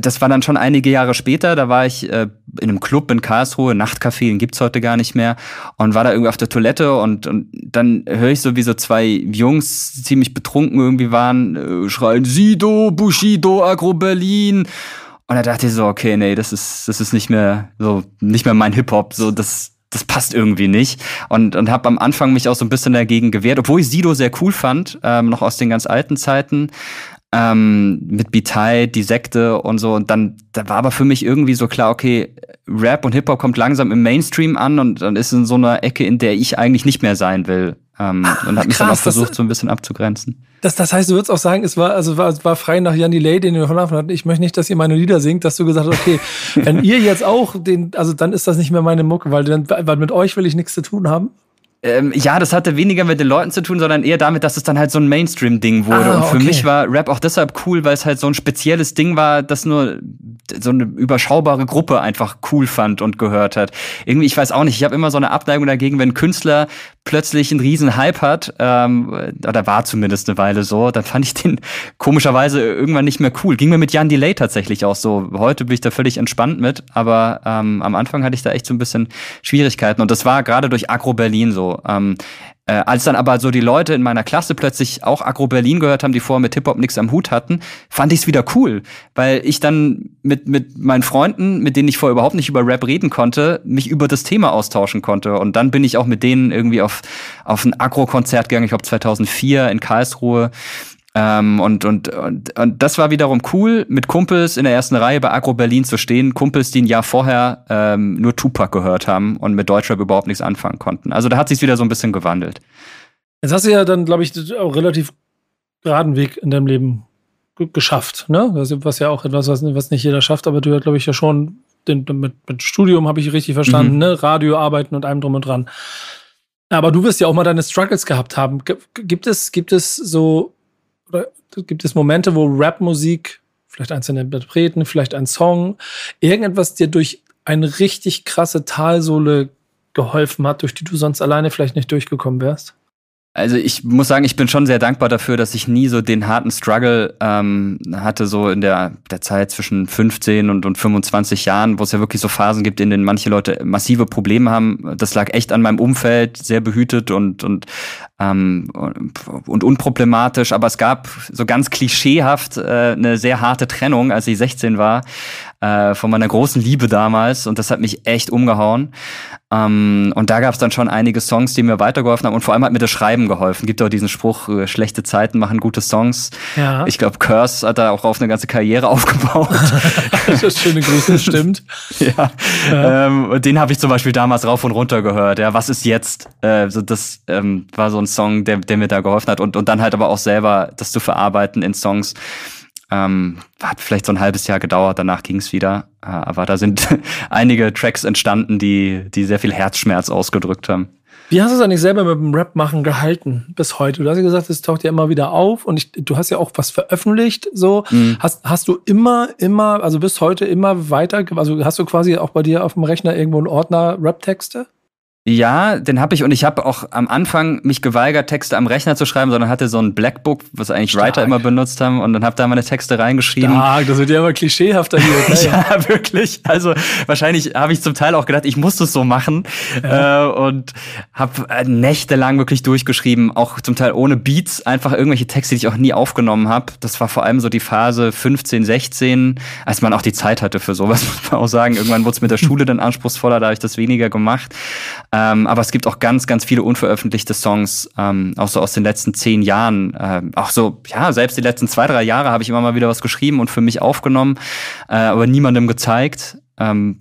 [SPEAKER 3] das war dann schon einige Jahre später, da war ich äh, in einem Club in Karlsruhe, Nachtcafé, den gibt's heute gar nicht mehr, und war da irgendwie auf der Toilette und, und dann höre ich so, wie so zwei Jungs ziemlich betrunken irgendwie waren, äh, schreien Sido, Bushido, Agro Berlin. Und da dachte ich so, okay, nee, das ist, das ist nicht mehr so, nicht mehr mein Hip-Hop, so, das, das passt irgendwie nicht. Und, und habe am Anfang mich auch so ein bisschen dagegen gewehrt, obwohl ich Sido sehr cool fand, ähm, noch aus den ganz alten Zeiten. Ähm, mit Bitai, die Sekte und so. Und dann, da war aber für mich irgendwie so klar, okay, Rap und Hip-Hop kommt langsam im Mainstream an und dann ist in so einer Ecke, in der ich eigentlich nicht mehr sein will. Ähm, Ach, und hat mich krass, dann auch versucht, das, so ein bisschen abzugrenzen.
[SPEAKER 2] Das, das heißt, du würdest auch sagen, es war, also war, es war frei nach Jan Delay, den wir von hatten. Ich möchte nicht, dass ihr meine Lieder singt, dass du gesagt hast, okay, wenn ihr jetzt auch den, also dann ist das nicht mehr meine Mucke, weil, dann, weil mit euch will ich nichts zu tun haben.
[SPEAKER 3] Ähm, ja, das hatte weniger mit den Leuten zu tun, sondern eher damit, dass es dann halt so ein Mainstream-Ding wurde. Ah, und für okay. mich war Rap auch deshalb cool, weil es halt so ein spezielles Ding war, das nur so eine überschaubare Gruppe einfach cool fand und gehört hat. Irgendwie, ich weiß auch nicht, ich habe immer so eine Abneigung dagegen, wenn ein Künstler plötzlich einen riesen Hype hat, ähm, oder war zumindest eine Weile so, dann fand ich den komischerweise irgendwann nicht mehr cool. Ging mir mit Jan Delay tatsächlich auch so. Heute bin ich da völlig entspannt mit, aber ähm, am Anfang hatte ich da echt so ein bisschen Schwierigkeiten und das war gerade durch Agro Berlin so. Ähm, äh, als dann aber so die Leute in meiner Klasse plötzlich auch Agro Berlin gehört haben, die vorher mit Hip-Hop nichts am Hut hatten, fand ich es wieder cool, weil ich dann mit, mit meinen Freunden, mit denen ich vorher überhaupt nicht über Rap reden konnte, mich über das Thema austauschen konnte. Und dann bin ich auch mit denen irgendwie auf, auf ein Agro-Konzert gegangen, ich glaube 2004 in Karlsruhe. Ähm, und, und, und, und das war wiederum cool, mit Kumpels in der ersten Reihe bei Agro Berlin zu stehen. Kumpels, die ein Jahr vorher ähm, nur Tupac gehört haben und mit Deutschrap überhaupt nichts anfangen konnten. Also da hat sich wieder so ein bisschen gewandelt.
[SPEAKER 2] Jetzt hast du ja dann, glaube ich, auch relativ geraden Weg in deinem Leben geschafft, ne? Was ja auch etwas, was, was nicht jeder schafft, aber du ja, glaube ich, ja schon den, mit, mit Studium habe ich richtig verstanden, mhm. ne? Radio arbeiten und allem drum und dran. Aber du wirst ja auch mal deine Struggles gehabt haben. Gibt es, gibt es so oder gibt es Momente, wo Rapmusik, vielleicht einzelne Interpreten, vielleicht ein Song, irgendetwas dir durch eine richtig krasse Talsohle geholfen hat, durch die du sonst alleine vielleicht nicht durchgekommen wärst?
[SPEAKER 3] Also ich muss sagen, ich bin schon sehr dankbar dafür, dass ich nie so den harten Struggle ähm, hatte, so in der, der Zeit zwischen 15 und, und 25 Jahren, wo es ja wirklich so Phasen gibt, in denen manche Leute massive Probleme haben. Das lag echt an meinem Umfeld, sehr behütet und, und, ähm, und unproblematisch. Aber es gab so ganz klischeehaft äh, eine sehr harte Trennung, als ich 16 war, äh, von meiner großen Liebe damals. Und das hat mich echt umgehauen. Ähm, und da gab es dann schon einige Songs, die mir weitergeholfen haben und vor allem hat mir das Schreiben geholfen. Gibt auch diesen Spruch, äh, schlechte Zeiten machen gute Songs. Ja. Ich glaube, Curse hat da auch auf eine ganze Karriere aufgebaut.
[SPEAKER 2] das ist schöne Grüße, stimmt.
[SPEAKER 3] ja. ja. Ähm, den habe ich zum Beispiel damals rauf und runter gehört. Ja, was ist jetzt? Äh, so das ähm, war so ein Song, der, der mir da geholfen hat. Und, und dann halt aber auch selber das zu verarbeiten in Songs. Ähm, hat vielleicht so ein halbes Jahr gedauert, danach ging es wieder. Äh, aber da sind einige Tracks entstanden, die, die sehr viel Herzschmerz ausgedrückt haben.
[SPEAKER 2] Wie hast du es eigentlich selber mit dem Rap machen gehalten bis heute? Du hast ja gesagt, es taucht ja immer wieder auf und ich, du hast ja auch was veröffentlicht. So mhm. hast, hast du immer, immer, also bis heute immer weiter, also hast du quasi auch bei dir auf dem Rechner irgendwo einen Ordner Rap-Texte?
[SPEAKER 3] Ja, den habe ich und ich habe auch am Anfang mich geweigert, Texte am Rechner zu schreiben, sondern hatte so ein Blackbook, was eigentlich Stark. Writer immer benutzt haben und dann habe da meine Texte reingeschrieben.
[SPEAKER 2] Stark, das wird ja immer klischeehafter hier.
[SPEAKER 3] Ja, wirklich. Also wahrscheinlich habe ich zum Teil auch gedacht, ich muss das so machen ja. äh, und habe äh, nächtelang wirklich durchgeschrieben, auch zum Teil ohne Beats, einfach irgendwelche Texte, die ich auch nie aufgenommen habe. Das war vor allem so die Phase 15, 16, als man auch die Zeit hatte für sowas, muss man auch sagen. Irgendwann wurde es mit der Schule dann anspruchsvoller, da habe ich das weniger gemacht. Ähm, aber es gibt auch ganz, ganz viele unveröffentlichte Songs, ähm, auch so aus den letzten zehn Jahren. Ähm, auch so, ja, selbst die letzten zwei, drei Jahre habe ich immer mal wieder was geschrieben und für mich aufgenommen, äh, aber niemandem gezeigt. Ähm,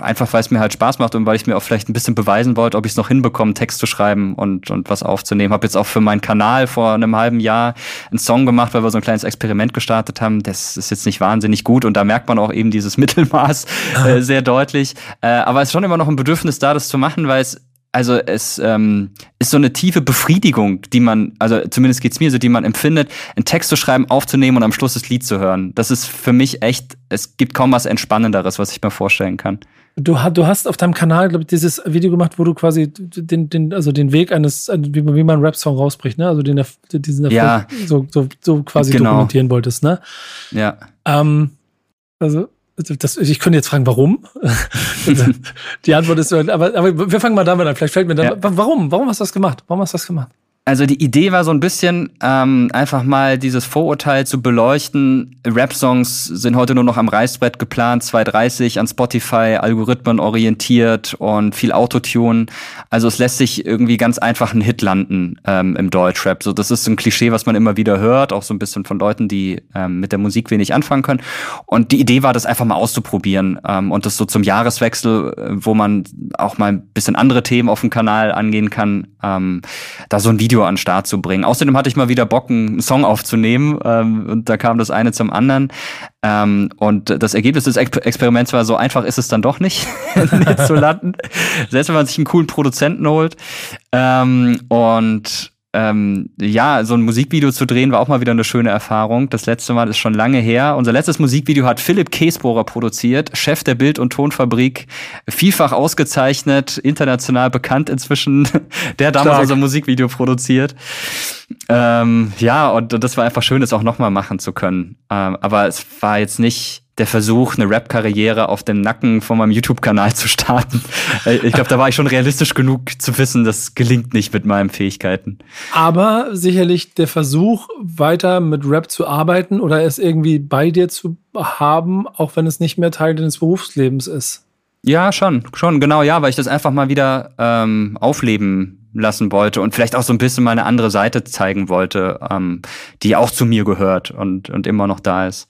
[SPEAKER 3] einfach weil es mir halt Spaß macht und weil ich mir auch vielleicht ein bisschen beweisen wollte, ob ich es noch hinbekomme, Text zu schreiben und, und was aufzunehmen. Habe jetzt auch für meinen Kanal vor einem halben Jahr einen Song gemacht, weil wir so ein kleines Experiment gestartet haben. Das ist jetzt nicht wahnsinnig gut und da merkt man auch eben dieses Mittelmaß äh, sehr deutlich. Äh, aber es ist schon immer noch ein Bedürfnis da, das zu machen, weil es also es ähm, ist so eine tiefe Befriedigung, die man, also zumindest geht's mir so, die man empfindet, einen Text zu schreiben, aufzunehmen und am Schluss das Lied zu hören. Das ist für mich echt, es gibt kaum was Entspannenderes, was ich mir vorstellen kann.
[SPEAKER 2] Du, du hast auf deinem Kanal, glaube ich, dieses Video gemacht, wo du quasi den, den, also den Weg eines, wie, wie man einen Rap-Song rausbricht, ne? Also den, diesen
[SPEAKER 3] Erfolg
[SPEAKER 2] ja, so, so, so quasi genau. dokumentieren wolltest, ne?
[SPEAKER 3] Ja.
[SPEAKER 2] Ähm, also das, ich könnte jetzt fragen, warum? die Antwort ist, aber, aber wir fangen mal damit an. Vielleicht fällt mir dann, ja. warum? Warum hast du das gemacht? Warum hast du das gemacht?
[SPEAKER 3] Also die Idee war so ein bisschen ähm, einfach mal dieses Vorurteil zu beleuchten. Rap-Songs sind heute nur noch am Reißbrett geplant, 230 an Spotify, Algorithmen orientiert und viel Autotune. Also es lässt sich irgendwie ganz einfach ein Hit landen ähm, im Deutschrap. So das ist ein Klischee, was man immer wieder hört, auch so ein bisschen von Leuten, die ähm, mit der Musik wenig anfangen können. Und die Idee war, das einfach mal auszuprobieren ähm, und das so zum Jahreswechsel, äh, wo man auch mal ein bisschen andere Themen auf dem Kanal angehen kann, ähm, da so ein Video an den Start zu bringen. Außerdem hatte ich mal wieder Bock, einen Song aufzunehmen ähm, und da kam das eine zum anderen. Ähm, und das Ergebnis des Experiments war so einfach ist es dann doch nicht, zu landen. Selbst wenn man sich einen coolen Produzenten holt. Ähm, und ähm, ja, so ein Musikvideo zu drehen war auch mal wieder eine schöne Erfahrung. Das letzte Mal ist schon lange her. Unser letztes Musikvideo hat Philipp Käsbohrer produziert, Chef der Bild- und Tonfabrik, vielfach ausgezeichnet, international bekannt inzwischen, der damals Stark. unser Musikvideo produziert. Ähm, ja, und das war einfach schön, es auch nochmal machen zu können. Ähm, aber es war jetzt nicht der Versuch, eine Rap-Karriere auf dem Nacken von meinem YouTube-Kanal zu starten. Äh, ich glaube, da war ich schon realistisch genug zu wissen, das gelingt nicht mit meinen Fähigkeiten.
[SPEAKER 2] Aber sicherlich der Versuch, weiter mit Rap zu arbeiten oder es irgendwie bei dir zu haben, auch wenn es nicht mehr Teil deines Berufslebens ist.
[SPEAKER 3] Ja, schon, schon, genau, ja, weil ich das einfach mal wieder ähm, aufleben lassen wollte und vielleicht auch so ein bisschen mal eine andere Seite zeigen wollte, ähm, die auch zu mir gehört und, und immer noch da ist.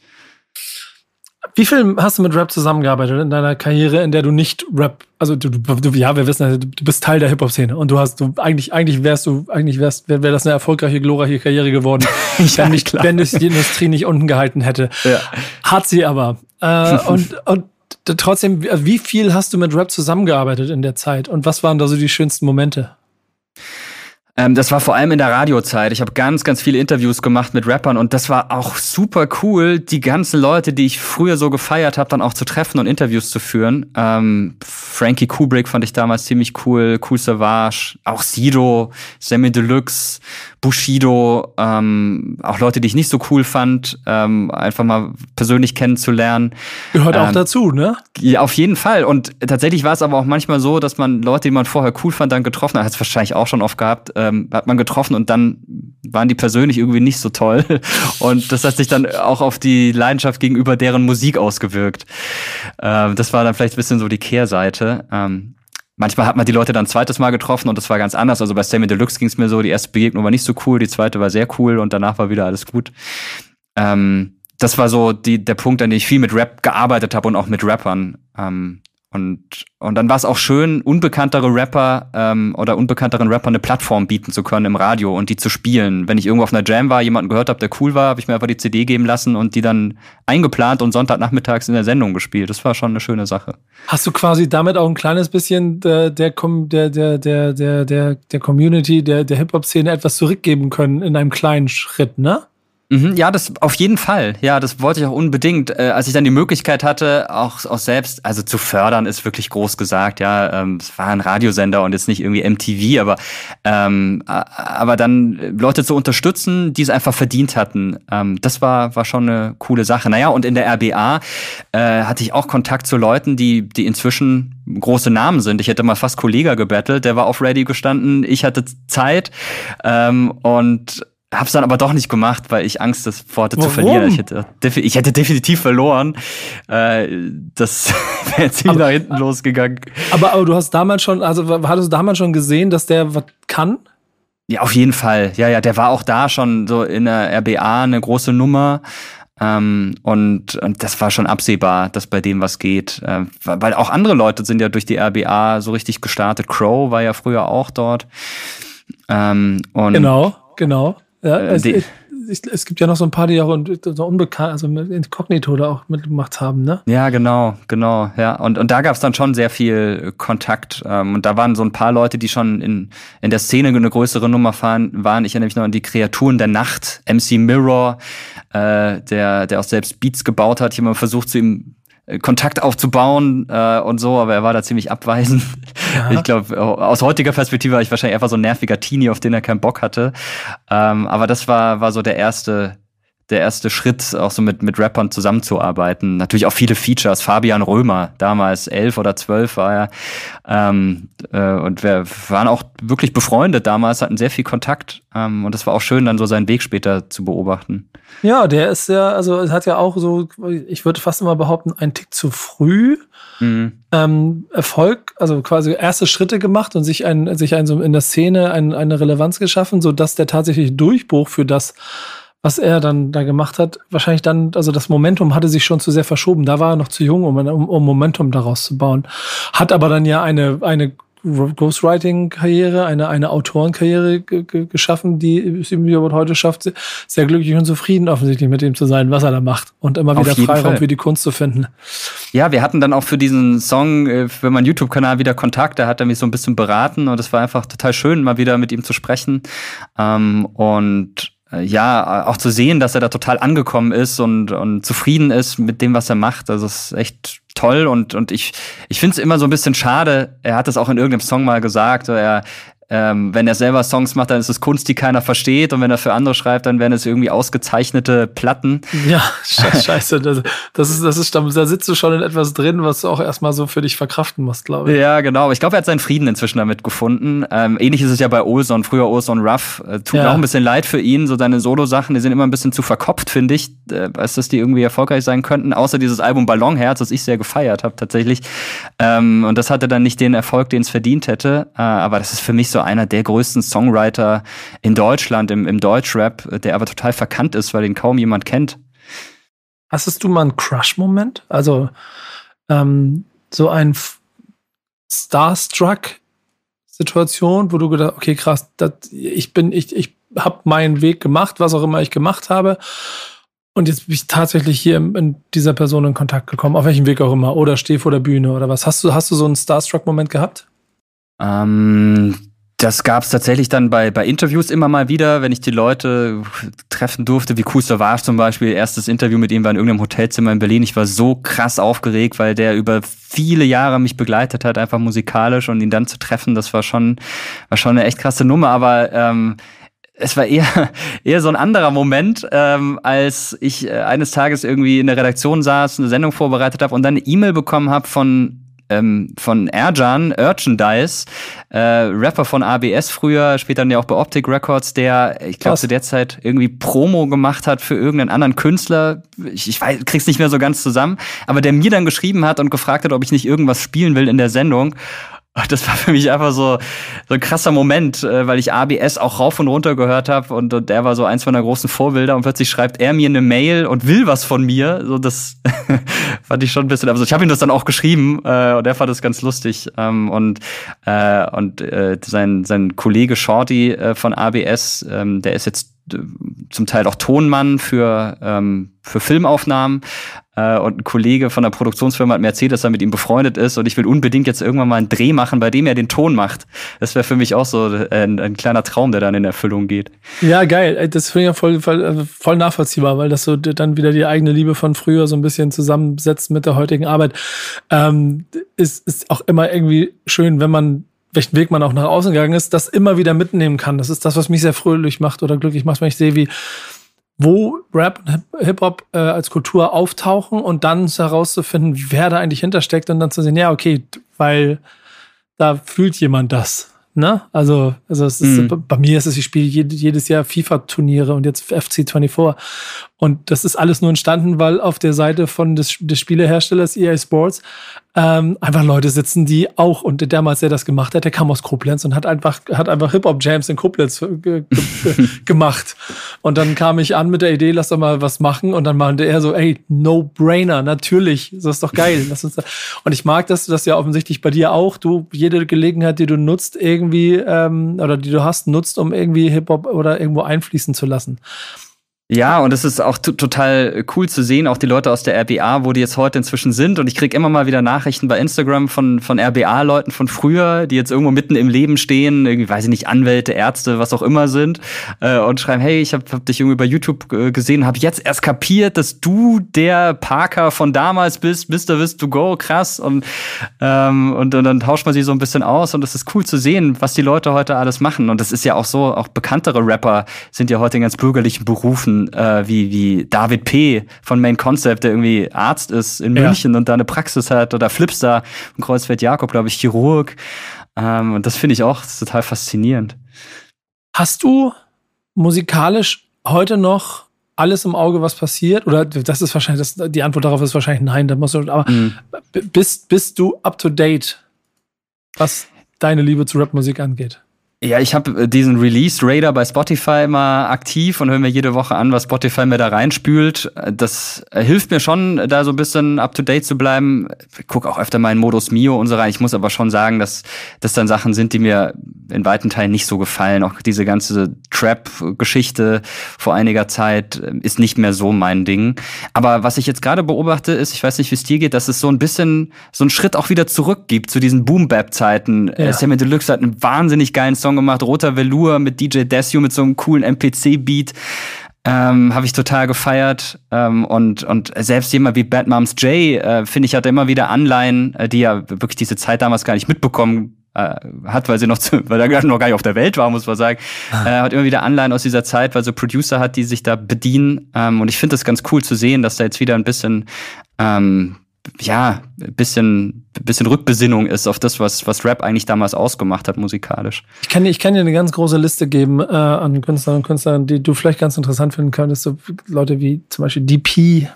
[SPEAKER 2] Wie viel hast du mit Rap zusammengearbeitet in deiner Karriere, in der du nicht Rap, also du, du ja, wir wissen, du bist Teil der Hip-Hop-Szene und du hast, du eigentlich, eigentlich wärst du, eigentlich wärst, wäre wär das eine erfolgreiche, glorreiche Karriere geworden, ja, wenn, nicht, wenn es die Industrie nicht unten gehalten hätte. Ja. Hat sie aber. Äh, und, und trotzdem, wie viel hast du mit Rap zusammengearbeitet in der Zeit und was waren da so die schönsten Momente?
[SPEAKER 3] Ähm, das war vor allem in der Radiozeit. Ich habe ganz, ganz viele Interviews gemacht mit Rappern und das war auch super cool, die ganzen Leute, die ich früher so gefeiert habe, dann auch zu treffen und Interviews zu führen. Ähm, Frankie Kubrick fand ich damals ziemlich cool, Cool Savage, auch Sido, Sammy Deluxe, Bushido, ähm, auch Leute, die ich nicht so cool fand, ähm, einfach mal persönlich kennenzulernen.
[SPEAKER 2] Gehört auch ähm, dazu, ne?
[SPEAKER 3] Ja, auf jeden Fall. Und tatsächlich war es aber auch manchmal so, dass man Leute, die man vorher cool fand, dann getroffen hat, hat es wahrscheinlich auch schon oft gehabt, ähm, hat man getroffen und dann waren die persönlich irgendwie nicht so toll. Und das hat sich dann auch auf die Leidenschaft gegenüber deren Musik ausgewirkt. Ähm, das war dann vielleicht ein bisschen so die Kehrseite. Ähm, Manchmal hat man die Leute dann ein zweites Mal getroffen und das war ganz anders. Also bei Sammy Deluxe ging es mir so, die erste Begegnung war nicht so cool, die zweite war sehr cool und danach war wieder alles gut. Ähm, das war so die, der Punkt, an dem ich viel mit Rap gearbeitet habe und auch mit Rappern. Ähm, und, und dann war es auch schön, unbekanntere Rapper ähm, oder unbekannteren Rappern eine Plattform bieten zu können im Radio und die zu spielen. Wenn ich irgendwo auf einer Jam war, jemanden gehört habe, der cool war, habe ich mir einfach die CD geben lassen und die dann eingeplant und Sonntagnachmittags in der Sendung gespielt. Das war schon eine schöne Sache.
[SPEAKER 2] Hast du quasi damit auch ein kleines bisschen der, der, der, der, der, der, der, der Community, der, der Hip-Hop-Szene etwas zurückgeben können in einem kleinen Schritt, ne?
[SPEAKER 3] Mhm, ja, das auf jeden Fall. Ja, das wollte ich auch unbedingt. Äh, als ich dann die Möglichkeit hatte, auch, auch selbst, also zu fördern, ist wirklich groß gesagt. Ja, ähm, es war ein Radiosender und jetzt nicht irgendwie MTV, aber ähm, aber dann Leute zu unterstützen, die es einfach verdient hatten, ähm, das war war schon eine coole Sache. Naja, und in der RBA äh, hatte ich auch Kontakt zu Leuten, die die inzwischen große Namen sind. Ich hätte mal fast Kollega gebettelt, der war auf Ready gestanden. Ich hatte Zeit ähm, und Hab's dann aber doch nicht gemacht, weil ich Angst davor hatte Warum? zu verlieren. Ich hätte, ich hätte definitiv verloren. Äh, das wäre ziemlich nach hinten losgegangen.
[SPEAKER 2] Aber, aber du hast damals schon, also hattest du damals schon gesehen, dass der was kann?
[SPEAKER 3] Ja, auf jeden Fall. Ja, ja, der war auch da schon so in der RBA eine große Nummer. Ähm, und, und das war schon absehbar, dass bei dem was geht. Äh, weil auch andere Leute sind ja durch die RBA so richtig gestartet. Crow war ja früher auch dort.
[SPEAKER 2] Ähm, und genau, genau. Ja, äh, es, es, es, gibt ja noch so ein paar, die auch so unbekannt, also mit Inkognito da auch mitgemacht haben, ne?
[SPEAKER 3] Ja, genau, genau, ja. Und, und da gab es dann schon sehr viel Kontakt. Ähm, und da waren so ein paar Leute, die schon in, in der Szene eine größere Nummer fahren, waren. Ich erinnere mich noch an die Kreaturen der Nacht, MC Mirror, äh, der, der auch selbst Beats gebaut hat. Ich habe mal versucht, zu ihm Kontakt aufzubauen äh, und so, aber er war da ziemlich abweisend. Ja. Ich glaube, aus heutiger Perspektive war ich wahrscheinlich einfach so ein nerviger Teenie, auf den er keinen Bock hatte. Ähm, aber das war, war so der erste der erste Schritt, auch so mit, mit Rappern zusammenzuarbeiten. Natürlich auch viele Features. Fabian Römer, damals elf oder zwölf war er. Ähm, äh, und wir waren auch wirklich befreundet damals, hatten sehr viel Kontakt. Ähm, und es war auch schön, dann so seinen Weg später zu beobachten.
[SPEAKER 2] Ja, der ist ja, also es hat ja auch so, ich würde fast immer behaupten, ein Tick zu früh mhm. ähm, Erfolg, also quasi erste Schritte gemacht und sich ein, sich ein, so in der Szene ein, eine Relevanz geschaffen, so dass der tatsächliche Durchbruch für das was er dann da gemacht hat, wahrscheinlich dann, also das Momentum hatte sich schon zu sehr verschoben. Da war er noch zu jung, um, um, um Momentum daraus zu bauen. Hat aber dann ja eine, eine Ghostwriting-Karriere, eine, eine Autorenkarriere geschaffen, die Stephen Award heute schafft, sehr glücklich und zufrieden offensichtlich mit dem zu sein, was er da macht und immer wieder Freiraum für die Kunst zu finden.
[SPEAKER 3] Ja, wir hatten dann auch für diesen Song, äh, für meinen YouTube-Kanal wieder Kontakt, da hat er mich so ein bisschen beraten und es war einfach total schön, mal wieder mit ihm zu sprechen. Ähm, und ja, auch zu sehen, dass er da total angekommen ist und, und zufrieden ist mit dem, was er macht. Also es ist echt toll und, und ich, ich finde es immer so ein bisschen schade. Er hat es auch in irgendeinem Song mal gesagt. Er, ähm, wenn er selber Songs macht, dann ist es Kunst, die keiner versteht. Und wenn er für andere schreibt, dann werden es irgendwie ausgezeichnete Platten.
[SPEAKER 2] Ja, scheiße. Das, das ist, das ist, da sitzt du schon in etwas drin, was du auch erstmal so für dich verkraften musst, glaube ich.
[SPEAKER 3] Ja, genau. Aber ich glaube, er hat seinen Frieden inzwischen damit gefunden. Ähm, ähnlich ist es ja bei Olson, früher Olson Ruff. Äh, tut ja. mir auch ein bisschen leid für ihn. So seine Solo-Sachen, die sind immer ein bisschen zu verkopft, finde ich, äh, als dass die irgendwie erfolgreich sein könnten. Außer dieses Album Ballonherz, das ich sehr gefeiert habe, tatsächlich. Ähm, und das hatte dann nicht den Erfolg, den es verdient hätte. Äh, aber das ist für mich so einer der größten Songwriter in Deutschland, im, im Deutschrap, der aber total verkannt ist, weil ihn kaum jemand kennt.
[SPEAKER 2] Hast du mal einen Crush-Moment? Also ähm, so ein Starstruck-Situation, wo du gedacht, okay, krass, dat, ich bin, ich, ich habe meinen Weg gemacht, was auch immer ich gemacht habe. Und jetzt bin ich tatsächlich hier in dieser Person in Kontakt gekommen, auf welchem Weg auch immer, oder stehe vor der Bühne oder was. Hast du, hast du so einen Starstruck-Moment gehabt?
[SPEAKER 3] Ähm, das gab es tatsächlich dann bei, bei Interviews immer mal wieder, wenn ich die Leute treffen durfte, wie Kuster war zum Beispiel. Erstes Interview mit ihm war in irgendeinem Hotelzimmer in Berlin. Ich war so krass aufgeregt, weil der über viele Jahre mich begleitet hat, einfach musikalisch und ihn dann zu treffen, das war schon, war schon eine echt krasse Nummer. Aber ähm, es war eher, eher so ein anderer Moment, ähm, als ich äh, eines Tages irgendwie in der Redaktion saß, eine Sendung vorbereitet habe und dann eine E-Mail bekommen habe von ähm, von Erjan, Urchandise, äh, Rapper von ABS früher, später dann ja auch bei Optic Records, der, ich glaube, zu der Zeit irgendwie Promo gemacht hat für irgendeinen anderen Künstler. Ich, ich weiß, krieg's nicht mehr so ganz zusammen, aber der mir dann geschrieben hat und gefragt hat, ob ich nicht irgendwas spielen will in der Sendung. Das war für mich einfach so, so ein krasser Moment, äh, weil ich ABS auch rauf und runter gehört habe und, und der war so eins meiner großen Vorbilder und plötzlich schreibt er mir eine Mail und will was von mir. So das fand ich schon ein bisschen. Also ich habe ihm das dann auch geschrieben äh, und er fand das ganz lustig ähm, und äh, und äh, sein sein Kollege Shorty äh, von ABS, ähm, der ist jetzt äh, zum Teil auch Tonmann für ähm, für Filmaufnahmen äh, und ein Kollege von der Produktionsfirma hat mir erzählt, dass er mit ihm befreundet ist und ich will unbedingt jetzt irgendwann mal einen Dreh machen, bei dem er den Ton macht. Das wäre für mich auch so ein, ein, kleiner Traum, der dann in Erfüllung geht.
[SPEAKER 2] Ja, geil. Das finde ich ja voll, voll, äh, voll nachvollziehbar, weil das so dann wieder die eigene Liebe von früher so ein bisschen zusammensetzt mit der heutigen Arbeit. Ähm, ist, ist auch immer irgendwie schön, wenn man welchen Weg man auch nach außen gegangen ist, das immer wieder mitnehmen kann. Das ist das, was mich sehr fröhlich macht oder glücklich macht, wenn ich sehe, wie wo Rap und Hip-Hop äh, als Kultur auftauchen und dann herauszufinden, wer da eigentlich hintersteckt und dann zu sehen, ja, okay, weil da fühlt jemand das. Ne? Also, also ist, mhm. bei mir ist es, ich spiele jedes Jahr FIFA-Turniere und jetzt FC24. Und das ist alles nur entstanden, weil auf der Seite von des, des Spieleherstellers EA Sports ähm, einfach Leute sitzen, die auch, und damals, der das gemacht hat, der kam aus Koblenz und hat einfach, hat einfach Hip-Hop-Jams in Koblenz ge ge gemacht. Und dann kam ich an mit der Idee, lass doch mal was machen. Und dann meinte er so, ey, no-brainer, natürlich, das ist doch geil. Lass uns da. Und ich mag das, das ja offensichtlich bei dir auch. Du, jede Gelegenheit, die du nutzt, irgendwie, ähm, oder die du hast, nutzt, um irgendwie Hip-Hop oder irgendwo einfließen zu lassen.
[SPEAKER 3] Ja, und es ist auch total cool zu sehen, auch die Leute aus der RBA, wo die jetzt heute inzwischen sind. Und ich krieg immer mal wieder Nachrichten bei Instagram von, von RBA-Leuten von früher, die jetzt irgendwo mitten im Leben stehen, irgendwie, weiß ich nicht, Anwälte, Ärzte, was auch immer sind, äh, und schreiben, hey, ich habe hab dich irgendwie bei YouTube äh, gesehen, habe jetzt erst kapiert, dass du der Parker von damals bist, Mr. Wiss to Go, krass. Und, ähm, und, und dann tauscht man sie so ein bisschen aus und es ist cool zu sehen, was die Leute heute alles machen. Und das ist ja auch so, auch bekanntere Rapper sind ja heute in ganz bürgerlichen Berufen äh, wie, wie David P. von Main Concept, der irgendwie Arzt ist in München ja. und da eine Praxis hat, oder Flipstar von Kreuzfeld Jakob, glaube ich, Chirurg. Ähm, und das finde ich auch total faszinierend.
[SPEAKER 2] Hast du musikalisch heute noch alles im Auge, was passiert? Oder das ist wahrscheinlich, das, die Antwort darauf ist wahrscheinlich nein. Da musst du, aber mhm. bist, bist du up to date, was deine Liebe zu Rapmusik angeht?
[SPEAKER 3] Ja, ich habe äh, diesen Release Radar bei Spotify immer aktiv und höre mir jede Woche an, was Spotify mir da reinspült. Das äh, hilft mir schon, da so ein bisschen up to date zu bleiben. Ich guck auch öfter mal in Modus Mio und so rein. Ich muss aber schon sagen, dass das dann Sachen sind, die mir in weiten Teilen nicht so gefallen. Auch diese ganze Trap-Geschichte vor einiger Zeit äh, ist nicht mehr so mein Ding. Aber was ich jetzt gerade beobachte, ist, ich weiß nicht, wie es dir geht, dass es so ein bisschen so einen Schritt auch wieder zurück gibt zu diesen Boom-Bap-Zeiten. Ja. Sammy Deluxe hat einen wahnsinnig geilen Song Song gemacht, Roter Velour mit DJ Desio mit so einem coolen MPC-Beat. Ähm, habe ich total gefeiert ähm, und und selbst jemand wie Bad Moms J äh, finde ich hat immer wieder Anleihen, äh, die ja wirklich diese Zeit damals gar nicht mitbekommen äh, hat, weil sie noch zu, weil er noch gar nicht auf der Welt war, muss man sagen, ah. äh, hat immer wieder Anleihen aus dieser Zeit, weil so Producer hat, die sich da bedienen ähm, und ich finde das ganz cool zu sehen, dass da jetzt wieder ein bisschen ähm, ja, bisschen, bisschen Rückbesinnung ist auf das, was, was Rap eigentlich damals ausgemacht hat, musikalisch.
[SPEAKER 2] Ich kann, ich kann dir eine ganz große Liste geben äh, an Künstlern und Künstlern, die du vielleicht ganz interessant finden könntest. So Leute wie zum Beispiel DP,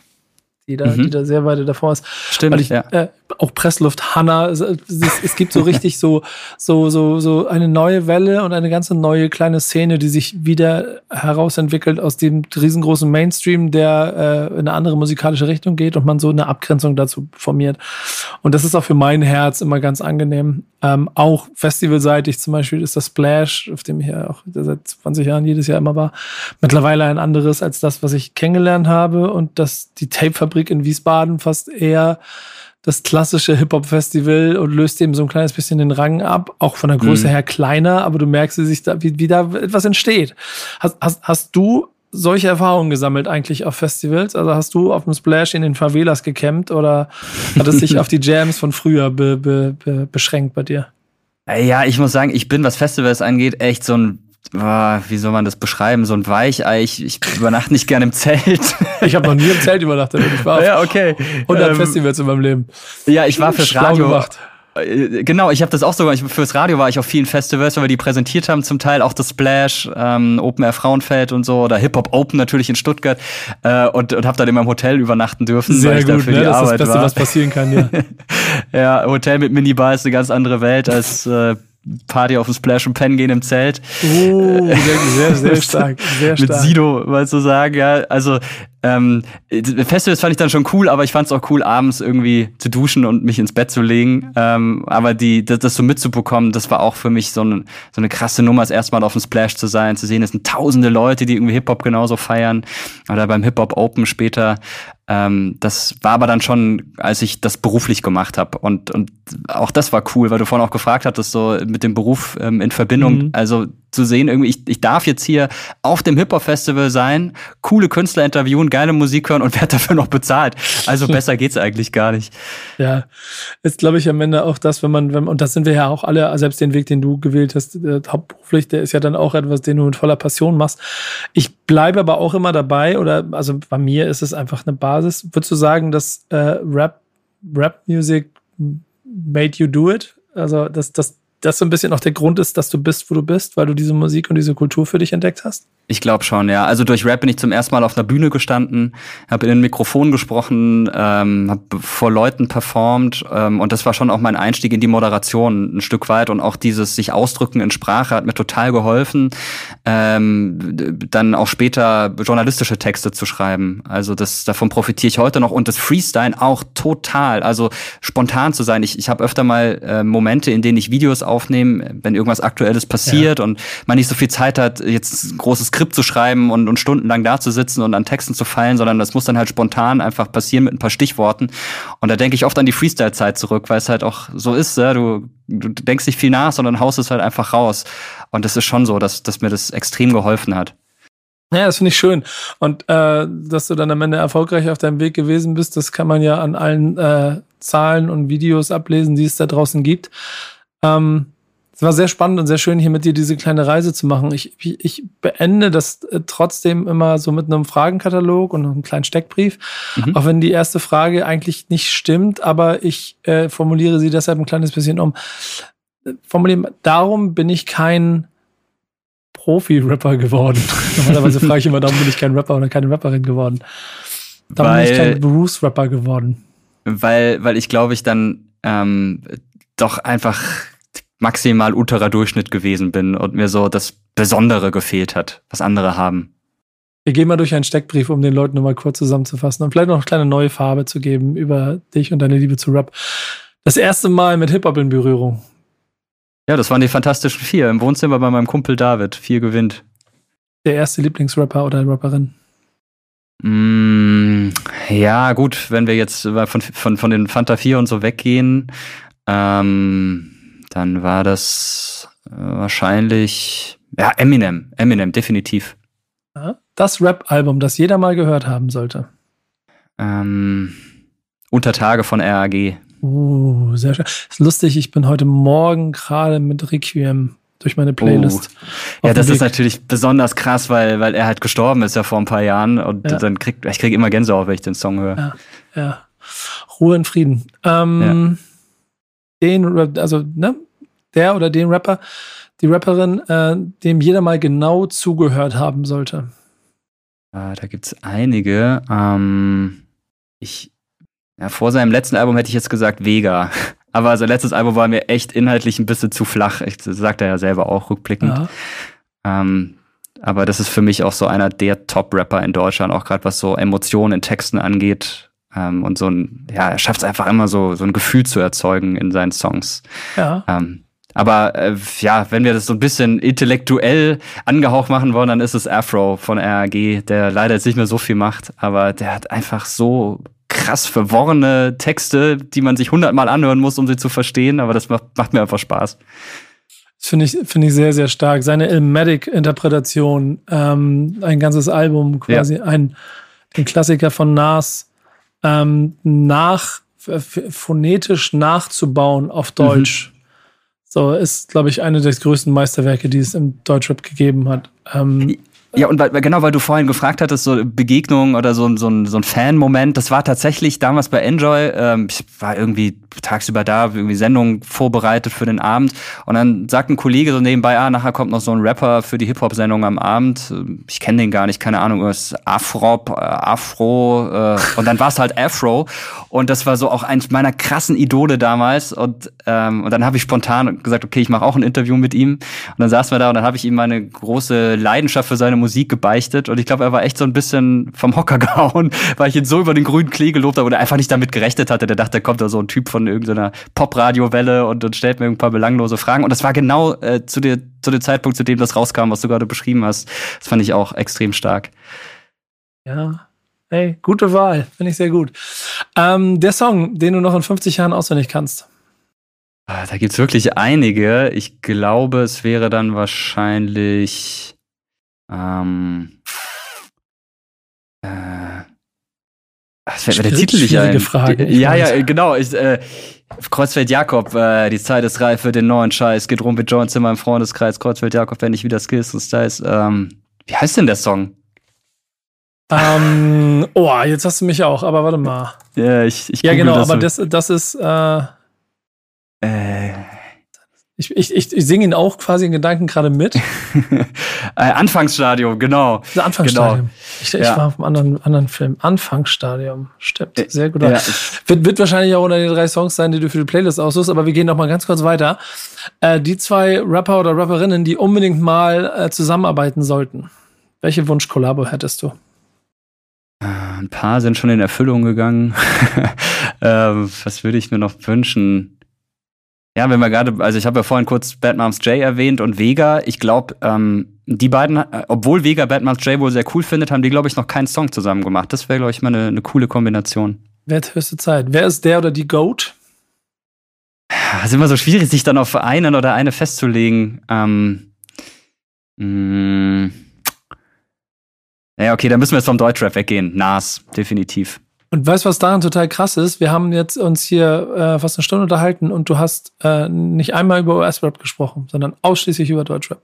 [SPEAKER 2] die da, mhm. die da sehr weit davor ist.
[SPEAKER 3] Stimmt,
[SPEAKER 2] ich,
[SPEAKER 3] ja.
[SPEAKER 2] äh, auch Pressluft Hanna, es, es, gibt so richtig so, so, so, so eine neue Welle und eine ganze neue kleine Szene, die sich wieder herausentwickelt aus dem riesengroßen Mainstream, der äh, in eine andere musikalische Richtung geht und man so eine Abgrenzung dazu formiert. Und das ist auch für mein Herz immer ganz angenehm. Ähm, auch festivalseitig zum Beispiel ist das Splash, auf dem ich ja auch seit 20 Jahren jedes Jahr immer war, mittlerweile ein anderes als das, was ich kennengelernt habe und dass die Tapefabrik in Wiesbaden fast eher das klassische Hip-Hop-Festival und löst eben so ein kleines bisschen den Rang ab, auch von der Größe mhm. her kleiner, aber du merkst, wie, sich da, wie, wie da etwas entsteht. Hast, hast, hast du solche Erfahrungen gesammelt eigentlich auf Festivals? Also hast du auf dem Splash in den Favelas gecampt oder hat es sich auf die Jams von früher be, be, be, beschränkt bei dir?
[SPEAKER 3] Ja, ich muss sagen, ich bin, was Festivals angeht, echt so ein wie soll man das beschreiben? So ein Weichei. Ich, ich übernachte nicht gerne im Zelt.
[SPEAKER 2] Ich habe noch nie im Zelt übernachtet. Ich war
[SPEAKER 3] ja, okay.
[SPEAKER 2] 100 ähm, Festivals in meinem Leben.
[SPEAKER 3] Ja, ich war fürs Schlau Radio. Gemacht. Äh, genau, ich habe das auch sogar. fürs Radio war ich auf vielen Festivals, weil wir die präsentiert haben, zum Teil auch das Splash, ähm, Open Air Frauenfeld und so oder Hip Hop Open natürlich in Stuttgart äh, und und habe dann in meinem Hotel übernachten dürfen,
[SPEAKER 2] Sehr weil ich gut, für ne? die das Arbeit ist das Beste, war. was passieren kann, ja.
[SPEAKER 3] ja, Hotel mit Minibar ist eine ganz andere Welt als äh, Party auf dem Splash und Pen gehen im Zelt.
[SPEAKER 2] Oh, sehr, sehr, sehr stark. Sehr
[SPEAKER 3] stark. Mit Sido, mal so sagen, ja. Also ähm, Festivals fand ich dann schon cool, aber ich fand es auch cool, abends irgendwie zu duschen und mich ins Bett zu legen. Ähm, aber die, das, das so mitzubekommen, das war auch für mich so, eine so eine krasse Nummer, das erste Mal auf dem Splash zu sein, zu sehen, es sind tausende Leute, die irgendwie Hip-Hop genauso feiern. Oder beim Hip-Hop Open später. Ähm, das war aber dann schon, als ich das beruflich gemacht habe. Und, und auch das war cool, weil du vorhin auch gefragt hattest, so mit dem Beruf ähm, in Verbindung. Mhm. Also zu sehen, irgendwie, ich, ich darf jetzt hier auf dem Hip-Hop-Festival sein, coole Künstler interviewen, geile Musik hören und werde dafür noch bezahlt. Also besser geht's eigentlich gar nicht.
[SPEAKER 2] Ja, ist, glaube ich, am Ende auch das, wenn man, wenn, und das sind wir ja auch alle, selbst den Weg, den du gewählt hast, der, hauptberuflich, der ist ja dann auch etwas, den du mit voller Passion machst. Ich bleibe aber auch immer dabei, oder also bei mir ist es einfach eine Basis. Würdest du sagen, dass äh, Rap, Rap-Music made you do it? Also, dass, dass das so ein bisschen auch der Grund ist, dass du bist, wo du bist, weil du diese Musik und diese Kultur für dich entdeckt hast?
[SPEAKER 3] Ich glaube schon, ja. Also durch Rap bin ich zum ersten Mal auf einer Bühne gestanden, habe in ein Mikrofon gesprochen, ähm, habe vor Leuten performt ähm, und das war schon auch mein Einstieg in die Moderation ein Stück weit und auch dieses sich ausdrücken in Sprache hat mir total geholfen, ähm, dann auch später journalistische Texte zu schreiben. Also das davon profitiere ich heute noch und das Freestyle auch total. Also spontan zu sein. Ich, ich habe öfter mal äh, Momente, in denen ich Videos aufnehme, wenn irgendwas Aktuelles passiert ja. und man nicht so viel Zeit hat, jetzt ein großes Skript zu schreiben und, und stundenlang da zu sitzen und an Texten zu fallen, sondern das muss dann halt spontan einfach passieren mit ein paar Stichworten. Und da denke ich oft an die Freestyle-Zeit zurück, weil es halt auch so ist, ja, du, du denkst nicht viel nach, sondern haust es halt einfach raus. Und das ist schon so, dass, dass mir das extrem geholfen hat.
[SPEAKER 2] Ja, das finde ich schön. Und äh, dass du dann am Ende erfolgreich auf deinem Weg gewesen bist, das kann man ja an allen äh, Zahlen und Videos ablesen, die es da draußen gibt. Ähm, es war sehr spannend und sehr schön, hier mit dir diese kleine Reise zu machen. Ich, ich beende das äh, trotzdem immer so mit einem Fragenkatalog und einem kleinen Steckbrief. Mhm. Auch wenn die erste Frage eigentlich nicht stimmt, aber ich äh, formuliere sie deshalb ein kleines bisschen um. Formulieren, darum bin ich kein Profi-Rapper geworden. Normalerweise frage ich immer, darum bin ich kein Rapper oder keine Rapperin geworden. Darum weil, bin ich kein Bruce-Rapper geworden.
[SPEAKER 3] Weil, weil ich glaube, ich dann ähm, doch einfach maximal unterer Durchschnitt gewesen bin und mir so das Besondere gefehlt hat, was andere haben.
[SPEAKER 2] Wir gehen mal durch einen Steckbrief, um den Leuten nochmal kurz zusammenzufassen und vielleicht noch eine kleine neue Farbe zu geben über dich und deine Liebe zu Rap. Das erste Mal mit Hip-Hop in Berührung.
[SPEAKER 3] Ja, das waren die Fantastischen Vier im Wohnzimmer bei meinem Kumpel David. Vier gewinnt.
[SPEAKER 2] Der erste Lieblingsrapper oder Rapperin?
[SPEAKER 3] Mm, ja, gut, wenn wir jetzt von, von, von den Fanta 4 und so weggehen, ähm, dann war das äh, wahrscheinlich, ja, Eminem. Eminem, definitiv.
[SPEAKER 2] Das Rap-Album, das jeder mal gehört haben sollte.
[SPEAKER 3] Ähm, Unter Tage von RAG.
[SPEAKER 2] Uh, sehr schön. Ist lustig, ich bin heute Morgen gerade mit Requiem durch meine Playlist.
[SPEAKER 3] Oh. Ja, das ist natürlich besonders krass, weil, weil er halt gestorben ist ja vor ein paar Jahren und ja. dann krieg ich krieg immer Gänsehaut, wenn ich den Song höre.
[SPEAKER 2] Ja, ja. Ruhe in Frieden. Ähm, ja. Den, also, ne, der oder den Rapper, die Rapperin, äh, dem jeder mal genau zugehört haben sollte.
[SPEAKER 3] Äh, da gibt's einige. Ähm, ich, ja, vor seinem letzten Album hätte ich jetzt gesagt Vega. Aber sein letztes Album war mir echt inhaltlich ein bisschen zu flach. Ich, das sagt er ja selber auch rückblickend. Ja. Ähm, aber das ist für mich auch so einer der Top-Rapper in Deutschland, auch gerade was so Emotionen in Texten angeht. Ähm, und so ein, ja, er schafft es einfach immer so, so ein Gefühl zu erzeugen in seinen Songs. Ja. Ähm, aber äh, ja, wenn wir das so ein bisschen intellektuell angehaucht machen wollen, dann ist es Afro von RAG, der leider jetzt nicht mehr so viel macht, aber der hat einfach so krass verworrene Texte, die man sich hundertmal anhören muss, um sie zu verstehen, aber das macht, macht mir einfach Spaß.
[SPEAKER 2] Das finde ich, finde ich sehr, sehr stark. Seine Ilmatic-Interpretation, ähm, ein ganzes Album, quasi ja. ein, den Klassiker von Nas, ähm, nach, phonetisch nachzubauen auf Deutsch. Mhm. So ist, glaube ich, eine der größten Meisterwerke, die es im Deutschrap gegeben hat. Ähm,
[SPEAKER 3] ja, und weil, genau, weil du vorhin gefragt hattest, so Begegnung oder so, so, ein, so ein Fan-Moment, das war tatsächlich damals bei Enjoy, ähm, ich war irgendwie tagsüber da, irgendwie Sendung vorbereitet für den Abend. Und dann sagt ein Kollege so nebenbei, ah, nachher kommt noch so ein Rapper für die Hip-Hop-Sendung am Abend, ich kenne den gar nicht, keine Ahnung, was Afrop, äh, Afro äh, und dann war es halt Afro. Und das war so auch eins meiner krassen Idole damals. Und, ähm, und dann habe ich spontan gesagt, okay, ich mache auch ein Interview mit ihm. Und dann saßen wir da und dann habe ich ihm meine große Leidenschaft für seine gebeichtet und ich glaube, er war echt so ein bisschen vom Hocker gehauen, weil ich ihn so über den grünen Klee gelobt habe und er einfach nicht damit gerechnet hatte. Der dachte, da kommt da so ein Typ von irgendeiner Pop-Radio-Welle und, und stellt mir ein paar belanglose Fragen. Und das war genau äh, zu, der, zu dem Zeitpunkt, zu dem das rauskam, was du gerade beschrieben hast. Das fand ich auch extrem stark.
[SPEAKER 2] Ja, Hey, gute Wahl. Finde ich sehr gut. Ähm, der Song, den du noch in 50 Jahren auswendig kannst.
[SPEAKER 3] Ah, da gibt's wirklich einige. Ich glaube, es wäre dann wahrscheinlich ähm, äh, das fällt mir der Titel nicht ein.
[SPEAKER 2] Frage,
[SPEAKER 3] ja, weiß. ja, genau. Ich, äh, Kreuzfeld Jakob, äh, die Zeit ist reif für den neuen Scheiß. Geht rum mit Joints in meinem Freundeskreis. Kreuzfeld Jakob, wenn ich wieder Skills und Styles. Ähm, wie heißt denn der Song?
[SPEAKER 2] Ähm, oh, jetzt hast du mich auch, aber warte mal.
[SPEAKER 3] Ja, ich, ich
[SPEAKER 2] Ja, genau, das aber das, das ist. Äh, äh, ich, ich, ich, ich singe ihn auch quasi in Gedanken gerade mit.
[SPEAKER 3] äh, Anfangsstadium, genau.
[SPEAKER 2] Das Anfangsstadium. Genau. Ich, ich ja. war auf einem anderen, anderen Film. Anfangsstadium. Stimmt. Äh, Sehr gut. Ja. Wird, wird wahrscheinlich auch unter den drei Songs sein, die du für die Playlist aussuchst, aber wir gehen noch mal ganz kurz weiter. Äh, die zwei Rapper oder Rapperinnen, die unbedingt mal äh, zusammenarbeiten sollten. Welche Wunsch-Kollabo hättest du?
[SPEAKER 3] Äh, ein paar sind schon in Erfüllung gegangen. ähm, was würde ich mir noch wünschen? Ja, wenn wir gerade, also ich habe ja vorhin kurz Bad Moms J erwähnt und Vega. Ich glaube, ähm, die beiden, obwohl Vega Bad Moms J wohl sehr cool findet, haben die, glaube ich, noch keinen Song zusammen gemacht. Das wäre, glaube ich, mal eine, eine coole Kombination.
[SPEAKER 2] Wer hat höchste Zeit? Wer ist der oder die Goat?
[SPEAKER 3] Es ist immer so schwierig, sich dann auf einen oder eine festzulegen. Ähm, mh, mm. ja, okay, dann müssen wir jetzt vom Deutschrap weggehen. Nas, definitiv.
[SPEAKER 2] Und weißt du, was daran total krass ist? Wir haben jetzt uns hier äh, fast eine Stunde unterhalten und du hast äh, nicht einmal über US-Rap gesprochen, sondern ausschließlich über Deutschrap.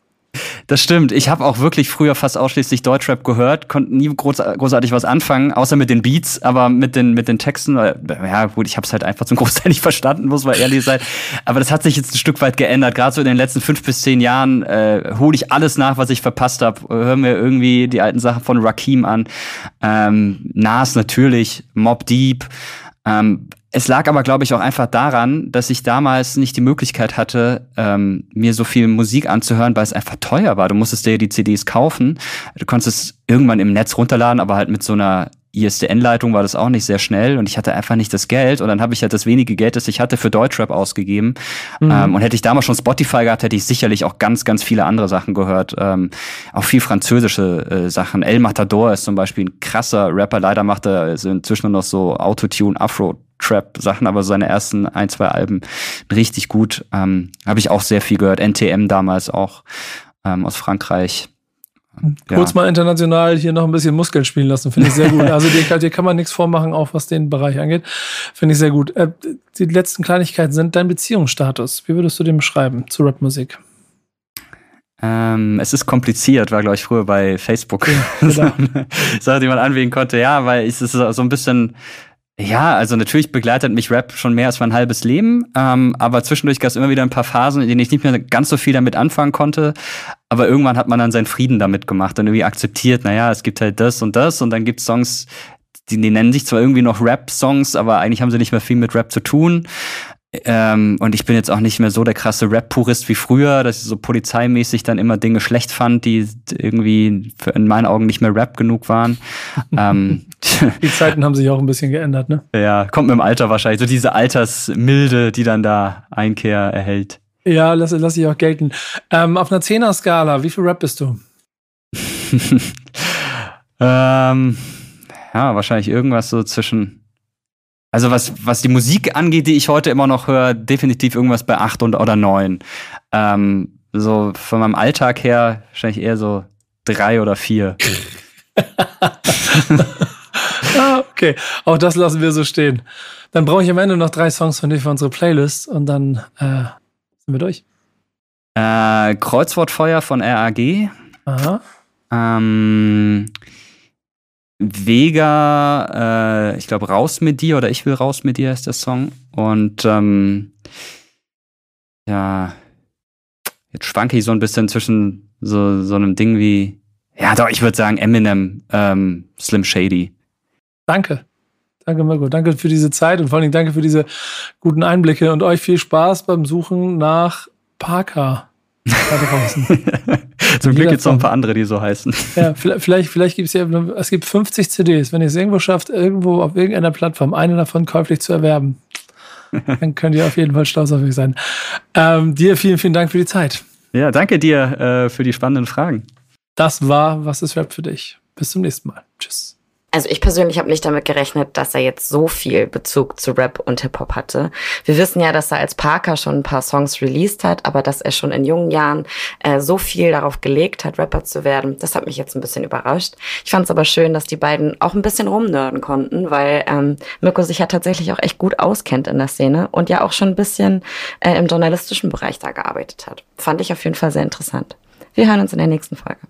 [SPEAKER 3] Das stimmt. Ich habe auch wirklich früher fast ausschließlich Deutschrap gehört, konnte nie groß, großartig was anfangen, außer mit den Beats, aber mit den mit den Texten, ja gut, ich habe es halt einfach zum Großteil nicht verstanden, muss man ehrlich sein. Aber das hat sich jetzt ein Stück weit geändert. Gerade so in den letzten fünf bis zehn Jahren äh, hole ich alles nach, was ich verpasst habe. Hören wir irgendwie die alten Sachen von Rakim an, ähm, Nas natürlich, Mob Deep. Ähm, es lag aber, glaube ich, auch einfach daran, dass ich damals nicht die Möglichkeit hatte, ähm, mir so viel Musik anzuhören, weil es einfach teuer war. Du musstest dir die CDs kaufen. Du konntest es irgendwann im Netz runterladen, aber halt mit so einer ISDN-Leitung war das auch nicht sehr schnell und ich hatte einfach nicht das Geld und dann habe ich halt das wenige Geld, das ich hatte, für Deutschrap ausgegeben. Mhm. Ähm, und hätte ich damals schon Spotify gehabt, hätte ich sicherlich auch ganz, ganz viele andere Sachen gehört. Ähm, auch viel französische äh, Sachen. El Matador ist zum Beispiel ein krasser Rapper. Leider macht er also inzwischen nur noch so Autotune, Afro. Trap-Sachen, aber seine ersten ein, zwei Alben richtig gut. Ähm, Habe ich auch sehr viel gehört. NTM damals auch ähm, aus Frankreich.
[SPEAKER 2] Kurz ja. mal international hier noch ein bisschen Muskeln spielen lassen, finde ich sehr gut. Also dir, dir, kann man nichts vormachen, auch was den Bereich angeht. Finde ich sehr gut. Äh, die letzten Kleinigkeiten sind dein Beziehungsstatus. Wie würdest du den beschreiben zu Rapmusik?
[SPEAKER 3] Ähm, es ist kompliziert, war glaube ich früher bei Facebook. Ja, genau. Sache, die man anwählen konnte. Ja, weil es ist so ein bisschen ja, also natürlich begleitet mich Rap schon mehr als mein halbes Leben, ähm, aber zwischendurch gab es immer wieder ein paar Phasen, in denen ich nicht mehr ganz so viel damit anfangen konnte. Aber irgendwann hat man dann seinen Frieden damit gemacht und irgendwie akzeptiert, naja, es gibt halt das und das und dann gibt es Songs, die, die nennen sich zwar irgendwie noch Rap-Songs, aber eigentlich haben sie nicht mehr viel mit Rap zu tun. Ähm, und ich bin jetzt auch nicht mehr so der krasse Rap-Purist wie früher, dass ich so polizeimäßig dann immer Dinge schlecht fand, die irgendwie in meinen Augen nicht mehr Rap genug waren. ähm,
[SPEAKER 2] die Zeiten haben sich auch ein bisschen geändert, ne?
[SPEAKER 3] Ja, kommt mit dem Alter wahrscheinlich. So diese Altersmilde, die dann da Einkehr erhält.
[SPEAKER 2] Ja, lass, lass ich auch gelten. Ähm, auf einer Zehner-Skala, wie viel Rap bist du?
[SPEAKER 3] ähm, ja, wahrscheinlich irgendwas so zwischen also was, was die Musik angeht, die ich heute immer noch höre, definitiv irgendwas bei acht und oder neun. Ähm, so von meinem Alltag her wahrscheinlich eher so drei oder vier.
[SPEAKER 2] ah, okay, auch das lassen wir so stehen. Dann brauche ich am Ende noch drei Songs von dir für unsere Playlist und dann äh, sind wir durch.
[SPEAKER 3] Äh, Kreuzwortfeuer von RAG.
[SPEAKER 2] Aha.
[SPEAKER 3] Ähm, Vega, äh, ich glaube, raus mit dir oder ich will raus mit dir ist der Song. Und ähm, ja, jetzt schwanke ich so ein bisschen zwischen so, so einem Ding wie, ja doch, ich würde sagen Eminem, ähm, Slim Shady.
[SPEAKER 2] Danke. Danke, Marco. Danke für diese Zeit und vor allem danke für diese guten Einblicke und euch viel Spaß beim Suchen nach Parker.
[SPEAKER 3] Zum Glück gibt es noch ein paar andere, die so heißen.
[SPEAKER 2] Ja, vielleicht, vielleicht gibt es ja, es gibt 50 CDs. Wenn ihr es irgendwo schafft, irgendwo auf irgendeiner Plattform eine davon käuflich zu erwerben, dann könnt ihr auf jeden Fall stolz auf euch sein. Ähm, dir vielen, vielen Dank für die Zeit.
[SPEAKER 3] Ja, danke dir äh, für die spannenden Fragen.
[SPEAKER 2] Das war Was ist Rap für dich? Bis zum nächsten Mal. Tschüss.
[SPEAKER 1] Also ich persönlich habe nicht damit gerechnet, dass er jetzt so viel Bezug zu Rap und Hip-Hop hatte. Wir wissen ja, dass er als Parker schon ein paar Songs released hat, aber dass er schon in jungen Jahren äh, so viel darauf gelegt hat, Rapper zu werden, das hat mich jetzt ein bisschen überrascht. Ich fand es aber schön, dass die beiden auch ein bisschen rumnörden konnten, weil ähm, Mirko sich ja tatsächlich auch echt gut auskennt in der Szene und ja auch schon ein bisschen äh, im journalistischen Bereich da gearbeitet hat. Fand ich auf jeden Fall sehr interessant. Wir hören uns in der nächsten Folge.